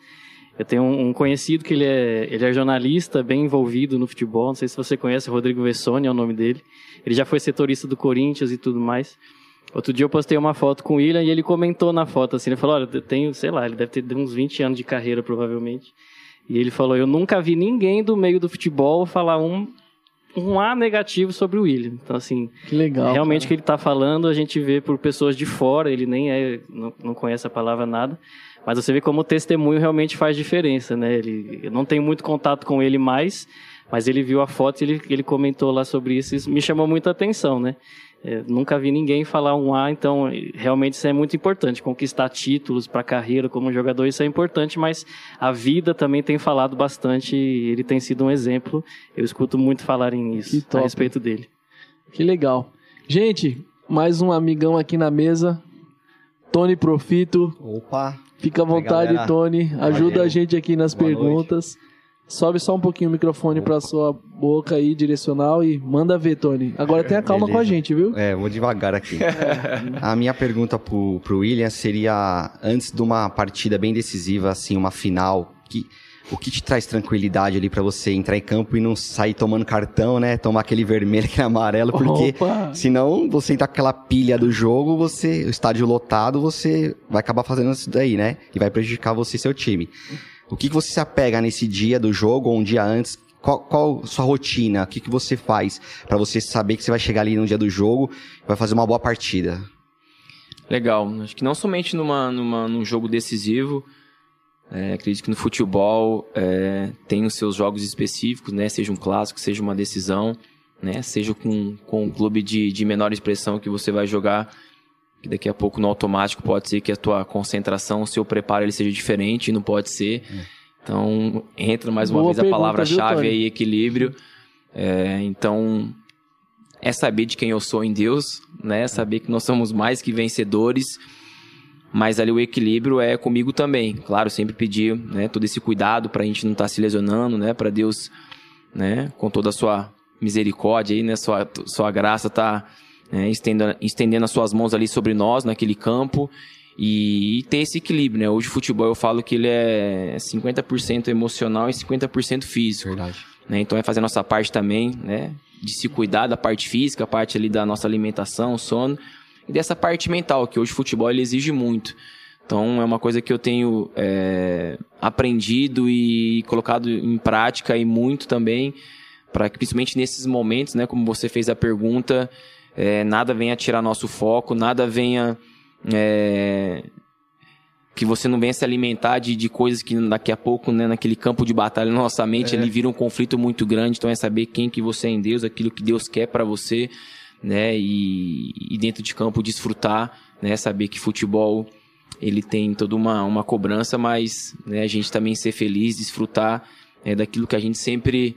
Eu tenho um, conhecido que ele é, ele é jornalista, bem envolvido no futebol. Não sei se você conhece, Rodrigo Vessoni é o nome dele. Ele já foi setorista do Corinthians e tudo mais. Outro dia eu postei uma foto com o William e ele comentou na foto assim, ele falou, olha, eu tenho, sei lá, ele deve ter uns 20 anos de carreira provavelmente. E ele falou, eu nunca vi ninguém do meio do futebol falar um um A negativo sobre o William. Então, assim, que legal, realmente o que ele está falando, a gente vê por pessoas de fora, ele nem é, não, não conhece a palavra nada, mas você vê como o testemunho realmente faz diferença, né? Ele, eu não tenho muito contato com ele mais, mas ele viu a foto e ele, ele comentou lá sobre isso, isso me chamou muita atenção, né? É, nunca vi ninguém falar um A, então realmente isso é muito importante. Conquistar títulos para a carreira como jogador, isso é importante, mas a vida também tem falado bastante ele tem sido um exemplo. Eu escuto muito falarem isso a respeito dele. Que legal. Gente, mais um amigão aqui na mesa. Tony Profito. Opa! Fica à vontade, Tony. Ajuda Valeu. a gente aqui nas Boa perguntas. Noite. Sobe só um pouquinho o microfone para sua boca aí, direcional, e manda ver, Tony. Agora tenha calma Beleza. com a gente, viu? É, vou devagar aqui. a minha pergunta pro, pro William seria, antes de uma partida bem decisiva, assim, uma final, que, o que te traz tranquilidade ali para você entrar em campo e não sair tomando cartão, né? Tomar aquele vermelho, aquele amarelo, porque Opa. senão você entrar com aquela pilha do jogo, você, o estádio lotado, você vai acabar fazendo isso daí, né? E vai prejudicar você e seu time. O que, que você se apega nesse dia do jogo ou um dia antes? Qual, qual sua rotina? O que, que você faz para você saber que você vai chegar ali no dia do jogo e vai fazer uma boa partida? Legal. Acho que não somente numa, numa, num jogo decisivo, é, acredito que no futebol é, tem os seus jogos específicos, né? Seja um clássico, seja uma decisão, né? Seja com, com um clube de, de menor expressão que você vai jogar que daqui a pouco no automático pode ser que a tua concentração, o seu preparo ele seja diferente, não pode ser. Então, entra mais uma Boa vez a palavra-chave aí, equilíbrio. É, então, é saber de quem eu sou em Deus, né? Saber que nós somos mais que vencedores, mas ali o equilíbrio é comigo também. Claro, sempre pedir né, todo esse cuidado para a gente não estar tá se lesionando, né? Para Deus, né? Com toda a sua misericórdia aí, né? Sua, sua graça tá né, estendendo, estendendo as suas mãos ali sobre nós naquele campo e, e, ter esse equilíbrio, né? Hoje o futebol eu falo que ele é 50% emocional e 50% físico. Verdade. Né? Então é fazer a nossa parte também, né? De se cuidar da parte física, a parte ali da nossa alimentação, sono e dessa parte mental, que hoje o futebol ele exige muito. Então é uma coisa que eu tenho é, aprendido e colocado em prática e muito também, para que principalmente nesses momentos, né, como você fez a pergunta, é, nada venha tirar nosso foco, nada venha. É, que você não venha se alimentar de, de coisas que daqui a pouco, né, naquele campo de batalha na nossa mente, é. ele vira um conflito muito grande. Então é saber quem que você é em Deus, aquilo que Deus quer para você, né, e, e, dentro de campo desfrutar, né, saber que futebol ele tem toda uma, uma cobrança, mas né, a gente também ser feliz, desfrutar é, daquilo que a gente sempre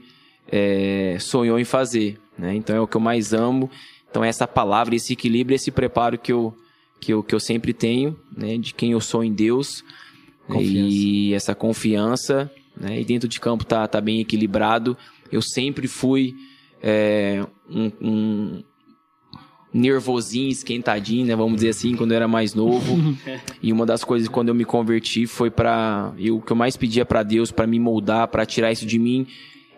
é, sonhou em fazer. Né? Então é o que eu mais amo então essa palavra, esse equilíbrio, esse preparo que eu, que eu, que eu sempre tenho, né, de quem eu sou em Deus, confiança. e essa confiança, né, e dentro de campo tá, tá bem equilibrado. Eu sempre fui é, um, um nervosinho, esquentadinho, né, vamos dizer assim, quando eu era mais novo. e uma das coisas quando eu me converti foi para o que eu mais pedia para Deus para me moldar, para tirar isso de mim,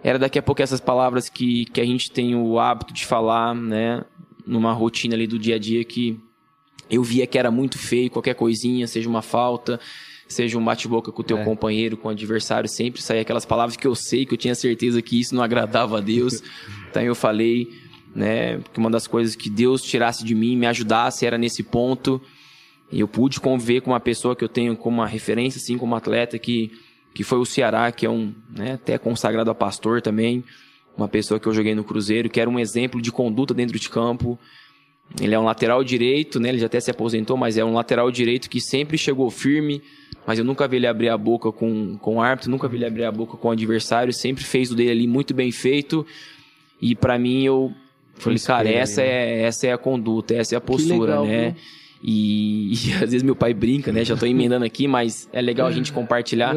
era daqui a pouco essas palavras que, que a gente tem o hábito de falar, né? Numa rotina ali do dia a dia que eu via que era muito feio, qualquer coisinha, seja uma falta, seja um bate-boca com o teu é. companheiro, com o adversário, sempre saía aquelas palavras que eu sei, que eu tinha certeza que isso não agradava a Deus. então eu falei, né, que uma das coisas que Deus tirasse de mim, me ajudasse, era nesse ponto. E eu pude conviver com uma pessoa que eu tenho como uma referência, assim, como atleta, que, que foi o Ceará, que é um, né, até consagrado a pastor também uma pessoa que eu joguei no Cruzeiro, que era um exemplo de conduta dentro de campo. Ele é um lateral direito, né? Ele já até se aposentou, mas é um lateral direito que sempre chegou firme mas eu nunca vi ele abrir a boca com, com o árbitro, nunca vi ele abrir a boca com o adversário, sempre fez o dele ali muito bem feito. E para mim eu falei, cara, essa é, essa é a conduta, essa é a postura, legal, né? Viu? E, e, às vezes meu pai brinca, né? Já tô emendando aqui, mas é legal a gente compartilhar.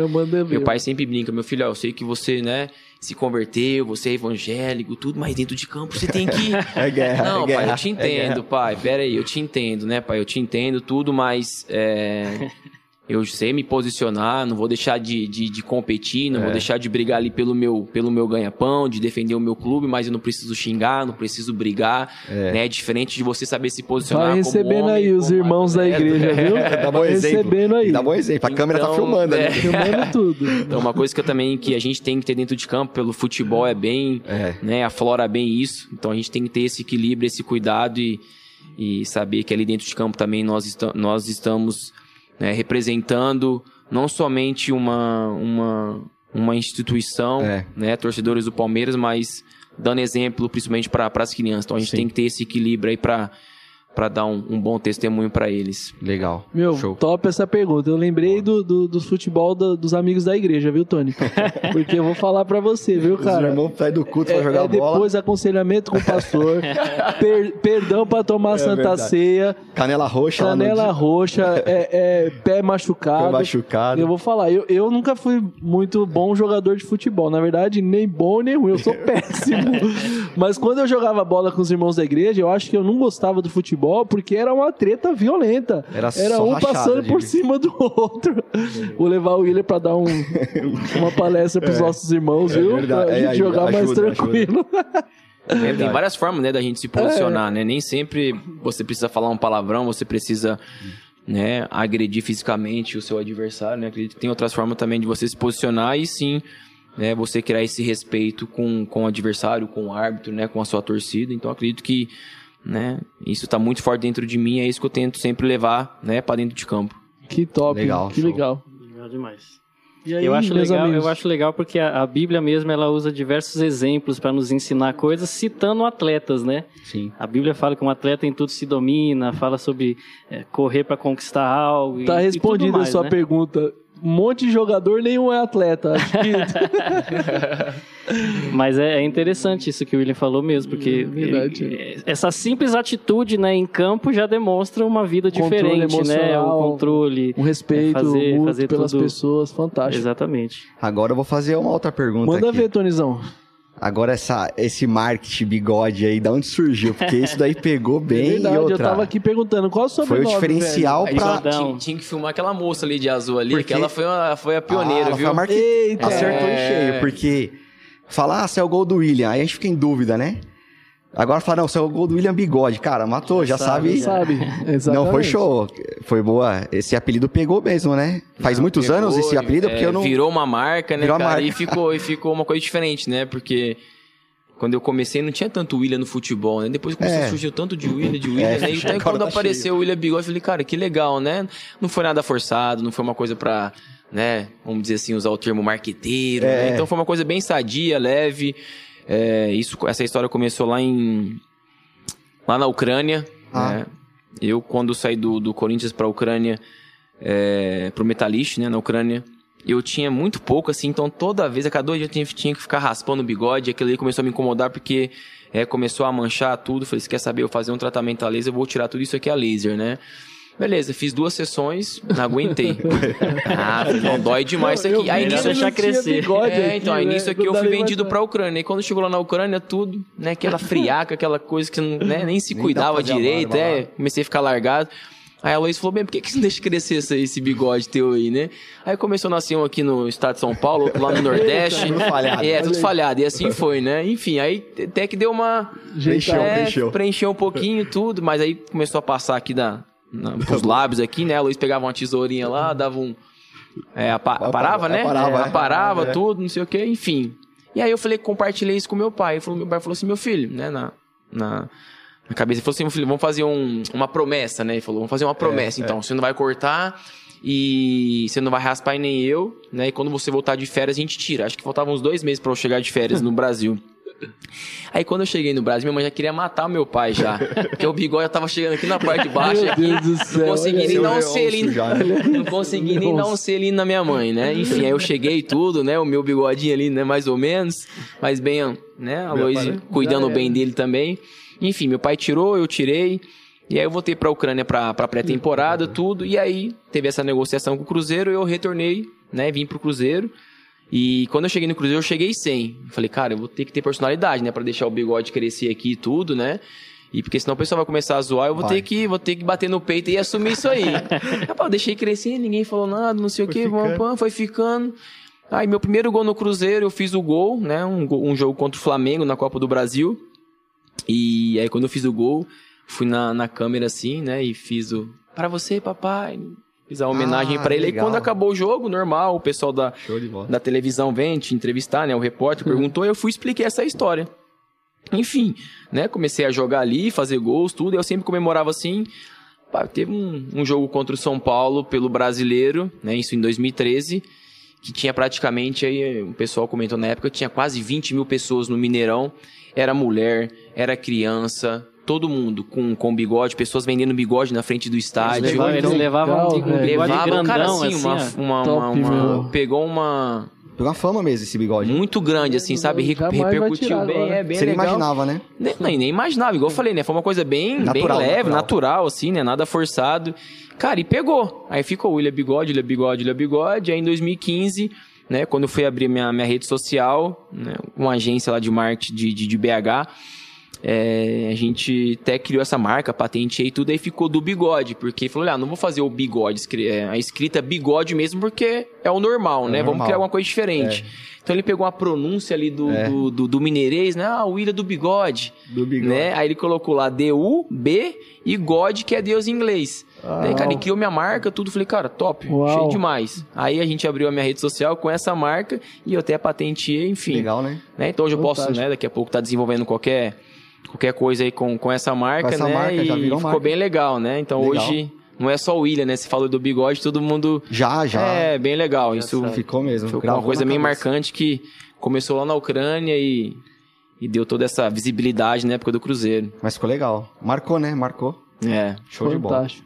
Meu pai sempre brinca, meu filho, ó, eu sei que você, né, se converteu, você é evangélico, tudo, mas dentro de campo você tem que. é guerra. Não, é pai, guerra, eu te entendo, é pai. Pera aí, eu te entendo, né, pai? Eu te entendo tudo, mas. É... eu sei me posicionar, não vou deixar de, de, de competir, não é. vou deixar de brigar ali pelo meu, pelo meu ganha-pão, de defender o meu clube, mas eu não preciso xingar, não preciso brigar, é. né? Diferente de você saber se posicionar Vai recebendo homem, aí os irmãos da igreja, viu? Dá bom exemplo. recebendo aí. Dá bom exemplo. A então, câmera tá então, filmando, né? Filmando tudo. Então, uma coisa que eu também, que a gente tem que ter dentro de campo, pelo futebol é bem, é. né? Aflora bem isso. Então, a gente tem que ter esse equilíbrio, esse cuidado e, e saber que ali dentro de campo também nós, est nós estamos né, representando não somente uma, uma, uma instituição, é. né, torcedores do Palmeiras, mas dando exemplo principalmente para as crianças. Então a gente Sim. tem que ter esse equilíbrio aí para para dar um, um, bom testemunho para eles. Legal. Meu, Show. top essa pergunta. Eu lembrei do, do, do futebol do, dos amigos da igreja, viu, Tony? Porque eu vou falar para você, viu, cara? Os irmãos saem do culto é, pra jogar é bola. depois aconselhamento com o pastor, per, perdão para tomar é Santa verdade. Ceia. Canela roxa. Canela roxa, é, é, pé machucado. Pé machucado. Eu vou falar, eu, eu nunca fui muito bom jogador de futebol. Na verdade, nem bom nem ruim, eu sou péssimo. Mas quando eu jogava bola com os irmãos da igreja, eu acho que eu não gostava do futebol futebol porque era uma treta violenta. Era, era um passando por cima do outro. Vou levar o William para dar um, uma palestra para os é, nossos irmãos, é viu? Verdade. Pra gente é, jogar ajuda, mais tranquilo. É, tem várias formas, né, da gente se posicionar, é. né? Nem sempre você precisa falar um palavrão, você precisa, né, agredir fisicamente o seu adversário, né? Acredito que tem outras formas também de você se posicionar e sim, né, você criar esse respeito com, com o adversário, com o árbitro, né, com a sua torcida. Então acredito que né? Isso está muito forte dentro de mim, é isso que eu tento sempre levar, né, para dentro de campo. Que top, legal, que show. legal. Legal demais. Aí, eu acho legal, amigos? eu acho legal porque a, a, Bíblia mesmo ela usa diversos exemplos para nos ensinar coisas, citando atletas, né? Sim. A Bíblia fala que um atleta em tudo se domina, fala sobre é, correr para conquistar algo. Tá respondida a sua né? pergunta um monte de jogador, nenhum é atleta. Acho que... Mas é, é, interessante isso que o William falou mesmo, porque é essa simples atitude né, em campo já demonstra uma vida diferente, né? O controle, o respeito é, fazer, fazer pelas tudo... pessoas, fantástico. Exatamente. Agora eu vou fazer uma outra pergunta. Manda aqui. ver, Tonizão. Agora, essa, esse marketing bigode aí, da onde surgiu? Porque isso daí pegou bem é verdade, e outra... eu tava aqui perguntando, qual o sobrenome, Foi o diferencial velho? pra... Tinha, tinha, que filmar aquela moça ali de azul ali, porque... que ela foi, uma, foi a pioneira, ah, viu? Foi a marque... Eita, Acertou é... em cheio, porque... Falar, ah, se é o gol do William, aí a gente fica em dúvida, né? Agora fala, não, se é o gol do William Bigode. Cara, matou, já, já sabe. sabe. Exatamente. Não, foi show. Foi boa. Esse apelido pegou mesmo, né? Faz não, muitos pegou, anos esse apelido, é, porque eu não... Virou uma marca, né, virou cara? Marca. E, ficou, e ficou uma coisa diferente, né? Porque quando eu comecei não tinha tanto William no futebol, né? Depois começou é. a surgir tanto de William, de William, é, né? Então quando tá apareceu cheio. o William Bigode, eu falei, cara, que legal, né? Não foi nada forçado, não foi uma coisa pra, né? Vamos dizer assim, usar o termo marqueteiro, é. né? Então foi uma coisa bem sadia, leve. É, isso, essa história começou lá em... Lá na Ucrânia, ah. né? Eu, quando saí do, do Corinthians pra Ucrânia, é, pro Metalist, né? Na Ucrânia, eu tinha muito pouco, assim, então toda vez, a cada dois dias eu tinha, tinha que ficar raspando o bigode, aquilo aí começou a me incomodar porque é, começou a manchar tudo. Falei, se quer saber, eu fazer um tratamento a laser, eu vou tirar tudo isso aqui a laser, né? Beleza, fiz duas sessões, não aguentei. ah, não dói demais isso aqui. Aí nisso deixar crescer. É, então, aí nisso aqui eu fui vendido pra Ucrânia. E quando chegou lá na Ucrânia, tudo, né, aquela friaca, aquela coisa que né, nem se cuidava direito, é, comecei a ficar largado. Aí a Luiz falou, bem, por que, que você não deixa crescer esse, esse bigode teu aí, né? Aí começou a nascer um aqui no estado de São Paulo, outro lá no Nordeste. tudo falhado. É, tudo falhado. E assim foi, né? Enfim, aí até que deu uma... Preencheu, é, preencheu. Preencheu um pouquinho tudo, mas aí começou a passar aqui da, pros lábios aqui, né? A Luiz pegava uma tesourinha lá, dava um... É, apa, parava, né? Parava, é, parava é. tudo, não sei o que, enfim. E aí eu falei, compartilhei isso com meu pai. Falou, meu pai falou assim, meu filho, né? Na, na, na cabeça. Ele falou assim, filho, vamos fazer um, uma promessa, né? Ele falou, vamos fazer uma promessa, é, então. É. Você não vai cortar e você não vai raspar nem eu, né? E quando você voltar de férias, a gente tira. Acho que faltavam uns dois meses para eu chegar de férias no Brasil. Aí quando eu cheguei no Brasil, minha mãe já queria matar o meu pai já. Porque o bigode já tava chegando aqui na parte de baixo. Meu aqui, Deus do céu, não consegui olha nem dar um selinho. Já, né? Não consegui nem dar um selinho na minha mãe, né? Enfim, aí eu cheguei tudo, né? O meu bigodinho ali, né? Mais ou menos. Mas bem, né? A Lois cuidando bem dele também. Enfim, meu pai tirou, eu tirei. E aí eu voltei pra Ucrânia pra, pra pré-temporada, tudo. E aí teve essa negociação com o Cruzeiro, eu retornei, né? Vim pro Cruzeiro. E quando eu cheguei no Cruzeiro, eu cheguei sem. Falei, cara, eu vou ter que ter personalidade, né? Pra deixar o bigode crescer aqui e tudo, né? E porque senão o pessoal vai começar a zoar, eu vou Vai. ter que vou ter que bater no peito e assumir isso aí. Rapaz, eu deixei crescer, ninguém falou nada, não sei o que, vamos, pam, foi ficando. Aí meu primeiro gol no Cruzeiro, eu fiz o gol, né? Um, gol- um jogo contra o Flamengo na Copa do Brasil. E aí quando eu fiz o gol, fui na, na câmera assim, né? E fiz o para você, papai. Fiz a homenagem Ah, pra ele. legal. E quando acabou o jogo, normal, o pessoal da, da televisão vem te entrevistar, né? O repórter perguntou, eu fui expliquei essa história. Enfim, né? Comecei a jogar ali, fazer gols, tudo. E eu sempre comemorava assim. Pá, teve um, um jogo contra o São Paulo pelo brasileiro, né? Isso em 2013. Que tinha praticamente aí, o pessoal comentou na época, tinha quase 20 mil pessoas no Mineirão. Era mulher, era criança, todo mundo com, com bigode, pessoas vendendo bigode na frente do estádio. Eles levavam, eles Legal, levavam um velho. bigode Levava, grandão, cara, assim, assim, uma, ó. uma, Top, uma- uma-. Pegou uma. Pegou uma fama mesmo esse bigode. Muito grande, assim, sabe? Re- repercutiu tirar bem, agora. é bem Você nem legal. imaginava, né? Nem, nem, nem imaginava, igual eu falei, né? Foi uma coisa bem, Natural, bem leve, natural. natural. assim, né? Nada forçado. Cara, e pegou. Aí ficou William Bigode, William Bigode, William Bigode. Aí em 2015, né? Quando eu fui abrir minha, minha rede social, né, uma agência lá de marketing de, de, de BH, é, a gente até criou essa marca, patenteei tudo, aí ficou do bigode, porque falou, ah, não vou fazer o bigode, é, a escrita bigode mesmo, porque é o normal, É né? Vamos normal. criar alguma coisa diferente. Então ele pegou a pronúncia ali do, É. do, do, do mineirês, né? Ah, o William do bigode Do bigode. né? Aí ele colocou lá D-U-B e God, que é Deus em inglês. Daí, cara, ele criou minha marca, tudo. Falei, cara, top, Uau. cheio demais. Aí a gente abriu a minha rede social com essa marca e eu até patenteei, enfim. Legal, né? Né? Então hoje eu posso, né, daqui a pouco tá desenvolvendo qualquer, qualquer coisa aí com, com essa marca, Com essa né? marca, já e virou ficou marca. bem legal, né? Então Legal. hoje não é só o William, né? Você falou do bigode, todo mundo... Já, já. É, bem legal. Isso Engraçado. Ficou mesmo. foi uma coisa cabeça. marcante que começou lá na Ucrânia e, e deu toda essa visibilidade na época do Cruzeiro. Mas ficou legal. Marcou, né? Marcou. É. Show de bola. Fantástico.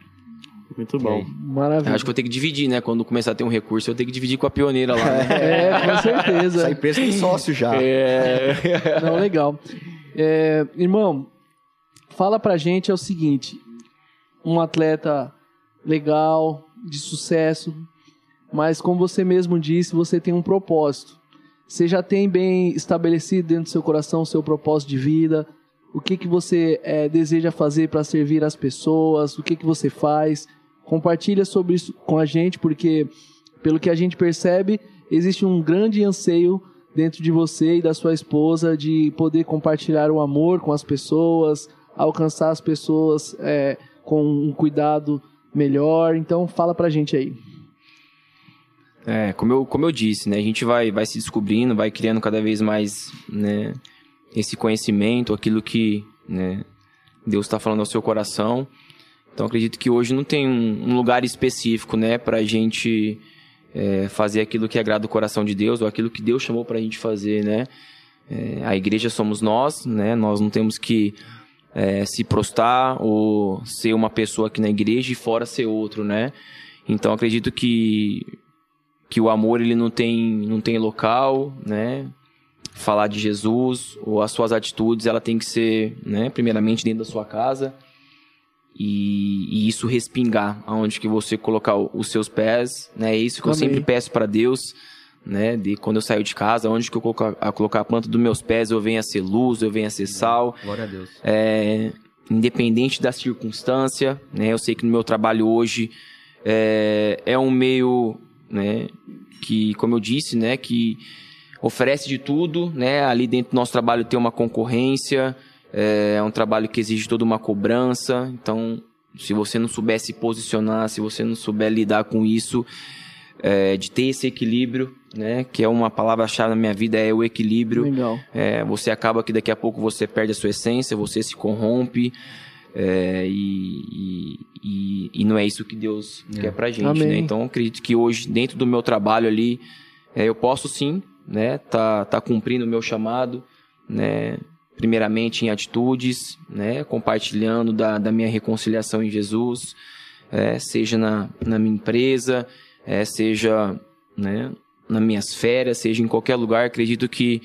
Muito bom. aí? Eu Maravilha. acho que eu vou ter que dividir, né? Quando começar a ter um recurso, eu tenho que dividir com a pioneira lá, né? É, com Essa certeza. empresa tem sócio já. É. Não, legal. É, irmão, fala pra gente é o seguinte: um atleta legal, de sucesso, mas como você mesmo disse, você tem um propósito. Você já tem bem estabelecido dentro do seu coração o seu propósito de vida, o que, que você é, deseja fazer para servir as pessoas, o que, que você faz. Compartilha sobre isso com a gente, porque pelo que a gente percebe, existe um grande anseio dentro de você e da sua esposa de poder compartilhar o amor com as pessoas, alcançar as pessoas é, com um cuidado melhor. Então, fala pra gente aí. É, como eu, como eu disse, né? A gente vai, vai se descobrindo, vai criando cada vez mais, né? Esse conhecimento, aquilo que, né? Deus está falando ao seu coração. Então, acredito que hoje não tem um, lugar específico, né? Pra gente é, fazer aquilo que agrada o coração de Deus, ou aquilo que Deus chamou pra gente fazer, né? É, a igreja somos nós, né? Nós não temos que é, se prostrar ou ser uma pessoa aqui na igreja e fora ser outro, né? Então, acredito que que o amor ele não tem não tem local, né? Falar de Jesus ou as suas atitudes, ela tem que ser, né, primeiramente dentro da sua casa. E, e isso respingar aonde que você colocar os seus pés, né? É isso que eu Amém. sempre peço para Deus, né? De quando eu saio de casa, onde que eu colocar a colocar a planta dos meus pés, eu venho a ser luz, eu venho a ser sal. Glória a Deus. É, independente da circunstância, né? Eu sei que no meu trabalho hoje é, é um meio, né? Que, como eu disse, né? Que oferece de tudo, né? Ali dentro do nosso trabalho tem uma concorrência, é, é um trabalho que exige toda uma cobrança. Então, se você não souber se posicionar, se você não souber lidar com isso, é, de ter esse equilíbrio, né? Que é uma palavra-chave na minha vida, é o equilíbrio. Legal. É, você acaba que daqui a pouco você perde a sua essência, você se corrompe. é, e, e, e- não é isso que Deus quer pra gente, né? Então acredito que hoje, dentro do meu trabalho ali, é, eu posso sim, né? Tá, tá cumprindo o meu chamado, né, primeiramente em atitudes, né, compartilhando da, da minha reconciliação em Jesus, é, seja na, na minha empresa, é, seja né, nas minhas férias, seja em qualquer lugar. Acredito que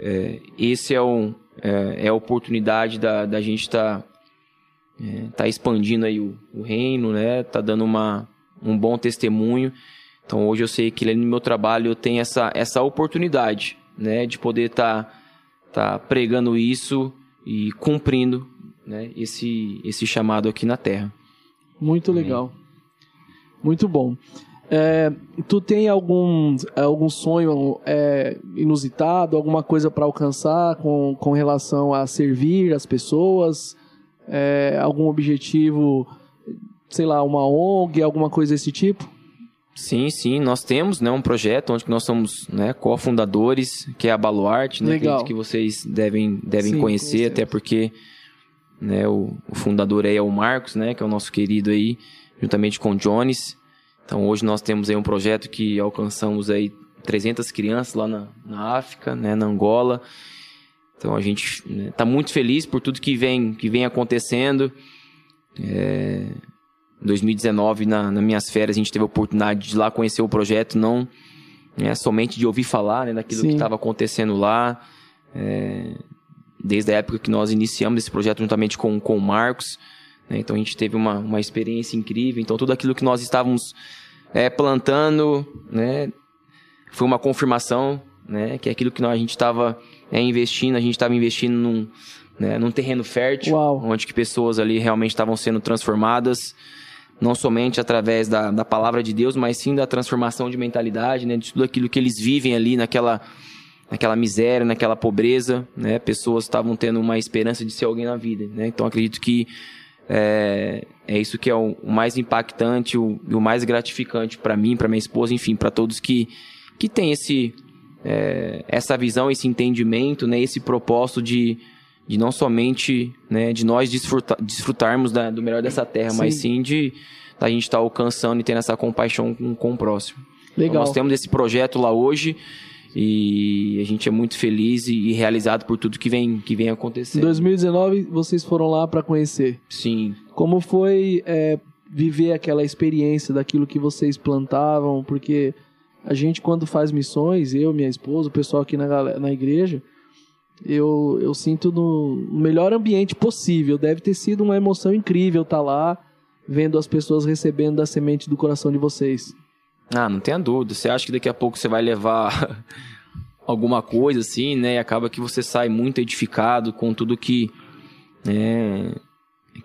é, esse é, o, é, é, a oportunidade da, da gente estar tá, é, tá expandindo aí o, o, reino, né? Tá dando uma, um bom testemunho. Então hoje eu sei que no meu trabalho eu tenho essa, essa oportunidade, né? De poder estar tá, tá pregando isso e cumprindo né? esse, esse chamado aqui na Terra. Muito legal. Muito bom. É, tu tem algum, algum sonho é, inusitado, alguma coisa para alcançar com, com relação a servir as pessoas? É, algum objetivo, sei lá, uma ONG, alguma coisa desse tipo? Sim, sim, nós temos né, um projeto onde nós somos né, cofundadores, que é a Baluarte, né, Legal. que vocês devem, devem sim, conhecer, até porque né, o, o fundador aí é o Marcos, né, que é o nosso querido aí, juntamente com o Jones. Então hoje nós temos aí um projeto que alcançamos aí 300 crianças lá na, na África, né, na Angola. Então a gente está né, tá muito feliz por tudo que vem, que vem acontecendo. É, 2019, na, nas minhas férias, a gente teve a oportunidade de ir lá conhecer o projeto, não né, somente de ouvir falar né, daquilo Sim. que estava acontecendo lá. É, desde a época que nós iniciamos esse projeto juntamente com, com o Marcos. Né, então a gente teve uma, uma experiência incrível. Então tudo aquilo que nós estávamos é, plantando, né? Foi uma confirmação, né? Que é aquilo que nós, a gente estava é, investindo, a gente estava investindo num, né, num terreno fértil, Uau. onde que pessoas ali realmente estavam sendo transformadas, não somente através da, da palavra de Deus, mas sim da transformação de mentalidade, né? De tudo aquilo que eles vivem ali naquela naquela miséria, naquela pobreza, né? Pessoas estavam tendo uma esperança de ser alguém na vida, né? Então acredito que é, é isso que é o, mais impactante o, o mais gratificante para mim, para minha esposa, enfim, para todos que, que têm esse, é, essa visão, esse entendimento, né, esse propósito de, de não somente né, de nós desfrutar, desfrutarmos da, do melhor dessa terra, sim. mas sim de a gente estar tá alcançando e tendo essa compaixão com, com o próximo. Legal. Então, nós temos esse projeto lá hoje e a gente é muito feliz e, e realizado por tudo que vem, que vem acontecendo. Em 2019, vocês foram lá para conhecer. Sim. Como foi é, viver aquela experiência daquilo que vocês plantavam? Porque a gente, quando faz missões, eu, minha esposa, o pessoal aqui na, na igreja, eu, eu sinto no melhor ambiente possível. Deve ter sido uma emoção incrível estar tá lá, vendo as pessoas recebendo da semente do coração de vocês. Ah, não tenha dúvida. Você acha que daqui a pouco você vai levar alguma coisa assim, né? E acaba que você sai muito edificado com tudo que, né,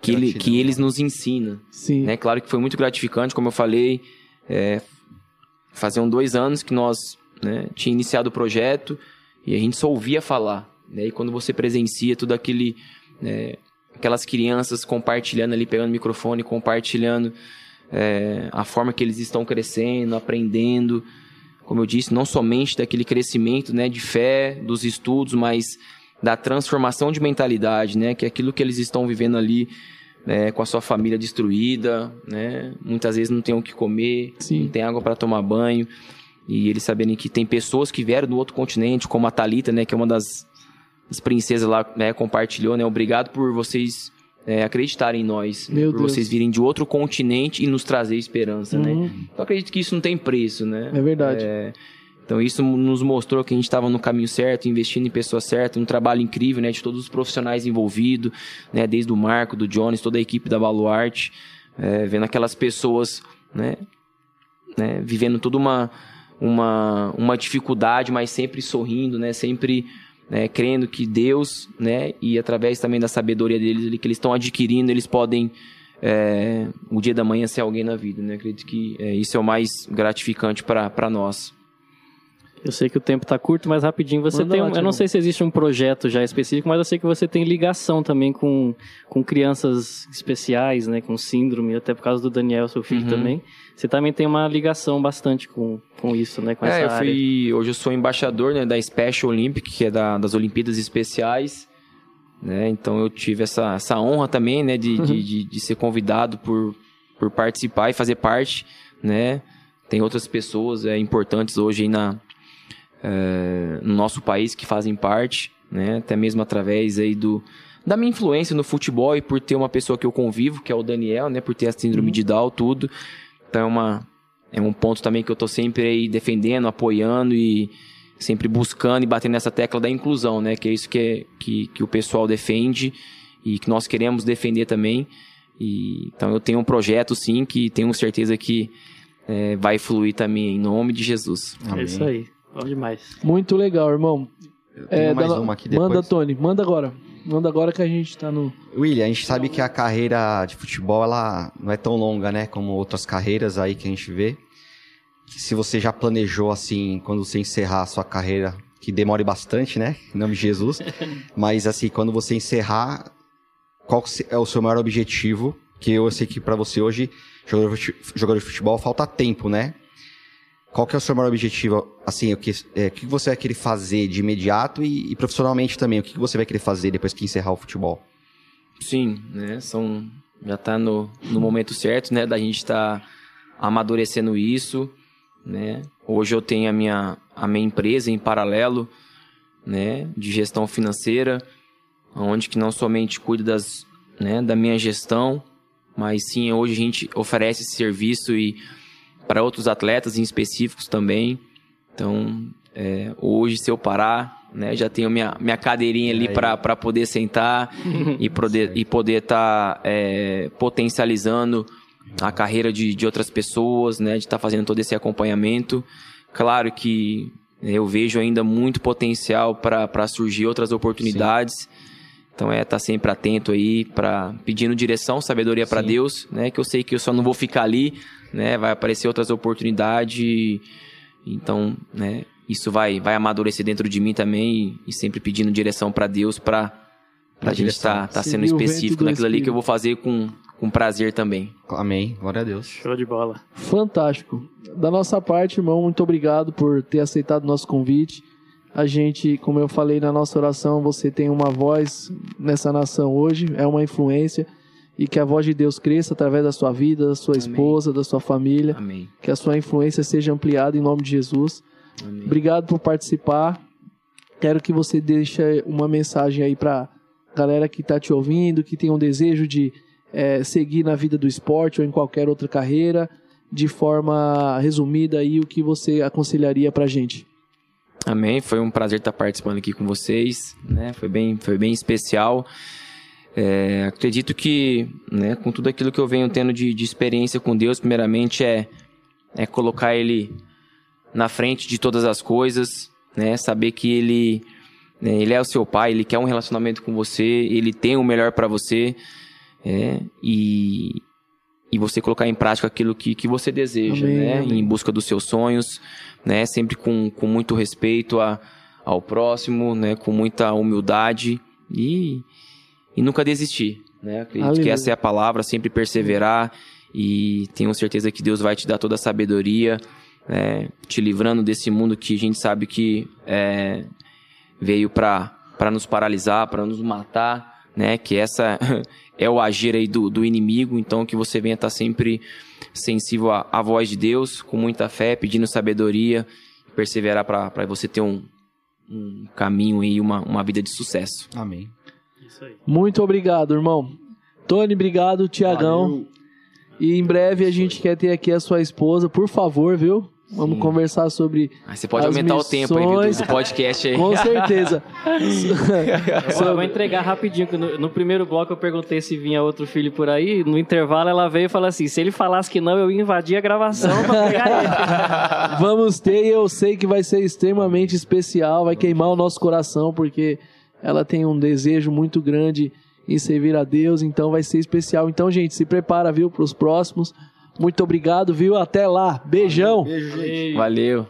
que, ele, que eles nos ensinam. Sim. Né? Claro que foi muito gratificante, como eu falei. É, faziam dois anos que nós né, tinha iniciado o projeto e a gente só ouvia falar. Né? E quando você presencia tudo aquele, né, aquelas crianças compartilhando ali, pegando o microfone, compartilhando é, a forma que eles estão crescendo, aprendendo, como eu disse, não somente daquele crescimento né, de fé, dos estudos, mas da transformação de mentalidade, né, que é aquilo que eles estão vivendo ali né, com a sua família destruída, né, muitas vezes não tem o que comer, Sim. não tem água para tomar banho, e eles saberem que tem pessoas que vieram do outro continente, como a Talita, né, que é uma das, das princesas lá, né, compartilhou, né, obrigado por vocês é, acreditarem em nós, né? por Deus. vocês virem de outro continente e nos trazer esperança, né? uhum. né? Eu acredito que isso não tem preço, né? É verdade. É, então isso nos mostrou que a gente estava no caminho certo, investindo em pessoas certas, um trabalho incrível, né? De todos os profissionais envolvidos, né? Desde o Marco, do Jones, toda a equipe da Baluarte, é, vendo aquelas pessoas, né? né? Vivendo toda uma, uma, uma dificuldade, mas sempre sorrindo, né? Sempre né, crendo que Deus, né, e através também da sabedoria deles, que eles estão adquirindo, eles podem é, o dia da manhã ser alguém na vida, né? Acredito que é, isso é o mais gratificante para nós. Eu sei que o tempo está curto, mas rapidinho você Manda tem. Um, eu não sei se existe um projeto já específico, mas eu sei que você tem ligação também com, com crianças especiais, né? Com síndrome, até por causa do Daniel, seu filho uhum. também. Você também tem uma ligação bastante com, com isso, né? Com é, essa eu fui, área. Hoje eu sou embaixador né, da Special Olympic, que é da, das Olimpíadas Especiais. Né? Então eu tive essa, essa honra também, né? De, uhum. de, de, de ser convidado por, por participar e fazer parte, né? Tem outras pessoas é, importantes hoje aí na, é, no nosso país que fazem parte, né? Até mesmo através aí do da minha influência no futebol e por ter uma pessoa que eu convivo, que é o Daniel, né? Por ter a síndrome de Down, tudo. Então é uma é um ponto também que eu tô sempre aí defendendo, apoiando e sempre buscando e batendo nessa tecla da inclusão, né? Que é isso que, é, que, que o pessoal defende e que nós queremos defender também. E, então eu tenho um projeto sim que tenho certeza que é, vai fluir também em nome de Jesus. É isso aí. Bom demais. Muito legal, irmão. Eu tenho É, mais dá- uma aqui depois. Manda, Tony, manda agora. Manda agora que a gente tá no. William, a gente sabe que a carreira de futebol ela não é tão longa, né, como outras carreiras aí que a gente vê. Se você já planejou assim, quando você encerrar a sua carreira, que demore bastante, né, em nome de Jesus, mas assim, quando você encerrar, qual é o seu maior objetivo? Que eu sei que pra você hoje, jogador de futebol, falta tempo, né? Qual que é o seu maior objetivo, assim, o que, é, o que você vai querer fazer de imediato e, e profissionalmente também? O que você vai querer fazer depois que encerrar o futebol? Sim, né? São já tá no, no momento certo, né? Da gente estar amadurecendo isso, né? Hoje eu tenho a minha a minha empresa em paralelo, né? De gestão financeira, onde que não somente cuido das, né? Da minha gestão, mas sim hoje a gente oferece esse serviço e para outros atletas em específicos também. Então, é, hoje se eu parar, né? Já tenho minha minha cadeirinha ali para poder sentar e poder e poder estar potencializando a carreira de, de outras pessoas, né? De estar fazendo todo esse acompanhamento. Claro que eu vejo ainda muito potencial para surgir outras oportunidades. Então é estar sempre atento aí para pedindo direção, sabedoria para Sim. Deus, né? Que eu sei que eu só não vou ficar ali, né? Vai aparecer outras oportunidades. Então, né? Isso vai vai amadurecer dentro de mim também e, e sempre pedindo direção para Deus para Pra a gente estar tá, sendo Seguir o vento específico naquilo ali que eu vou fazer com, com prazer também. Amém. Glória a Deus. Show de bola. Fantástico. Da nossa parte, irmão, muito obrigado por ter aceitado o nosso convite. A gente, como eu falei na nossa oração, você tem uma voz nessa nação hoje, é uma influência. E que a voz de Deus cresça através da sua vida, da sua Amém. esposa, da sua família. Amém. Que a sua influência seja ampliada em nome de Jesus. Amém. Obrigado por participar. Quero que você deixe uma mensagem aí pra galera que tá te ouvindo, que tem um desejo de eh, seguir na vida do esporte ou em qualquer outra carreira, de forma resumida aí o que você aconselharia pra gente. Amém. Foi um prazer estar participando aqui com vocês, né? Foi bem, foi bem especial. É, acredito que, né, com tudo aquilo que eu venho tendo de, de experiência com Deus, primeiramente é, é colocar Ele na frente de todas as coisas, né? Saber que Ele, né, Ele é o seu Pai, Ele quer um relacionamento com você, Ele tem o melhor para você, é, e e você colocar em prática aquilo que, que você deseja, Amém, né? amém. Em busca dos seus sonhos, né? Sempre com, com muito respeito a, ao próximo, né? Com muita humildade e, e nunca desistir, né? Acredito que Aleluia. essa é a palavra, sempre perseverar e tenho certeza que Deus vai te dar toda a sabedoria, né? Te livrando desse mundo que a gente sabe que é, veio para nos paralisar, para nos matar, né? Que essa é o agir aí do, do inimigo, então que você venha estar sempre sensível à, à voz de Deus, com muita fé, pedindo sabedoria, perseverar para você ter um, um caminho e uma, uma vida de sucesso. Amém. Isso aí. Muito obrigado, irmão. Tony, obrigado. Tiagão. E em breve a gente quer ter aqui a sua esposa, por favor, viu? Vamos Sim. conversar sobre. Aí você pode As aumentar o tempo aí missões- do podcast aí. Com certeza. Eu vou, vou entregar rapidinho. que No, no primeiro bloco eu perguntei se vinha outro filho por aí. No intervalo ela veio e falou assim: se ele falasse que não, eu ia invadir a gravação pra pegar ele. Vamos ter e eu sei que vai ser extremamente especial, vai queimar o nosso coração, porque ela tem um desejo muito grande em servir a Deus, então vai ser especial. Então, gente, se prepara, viu, para os próximos. Muito obrigado, viu? Até lá. Beijão. Beijo, gente. Valeu.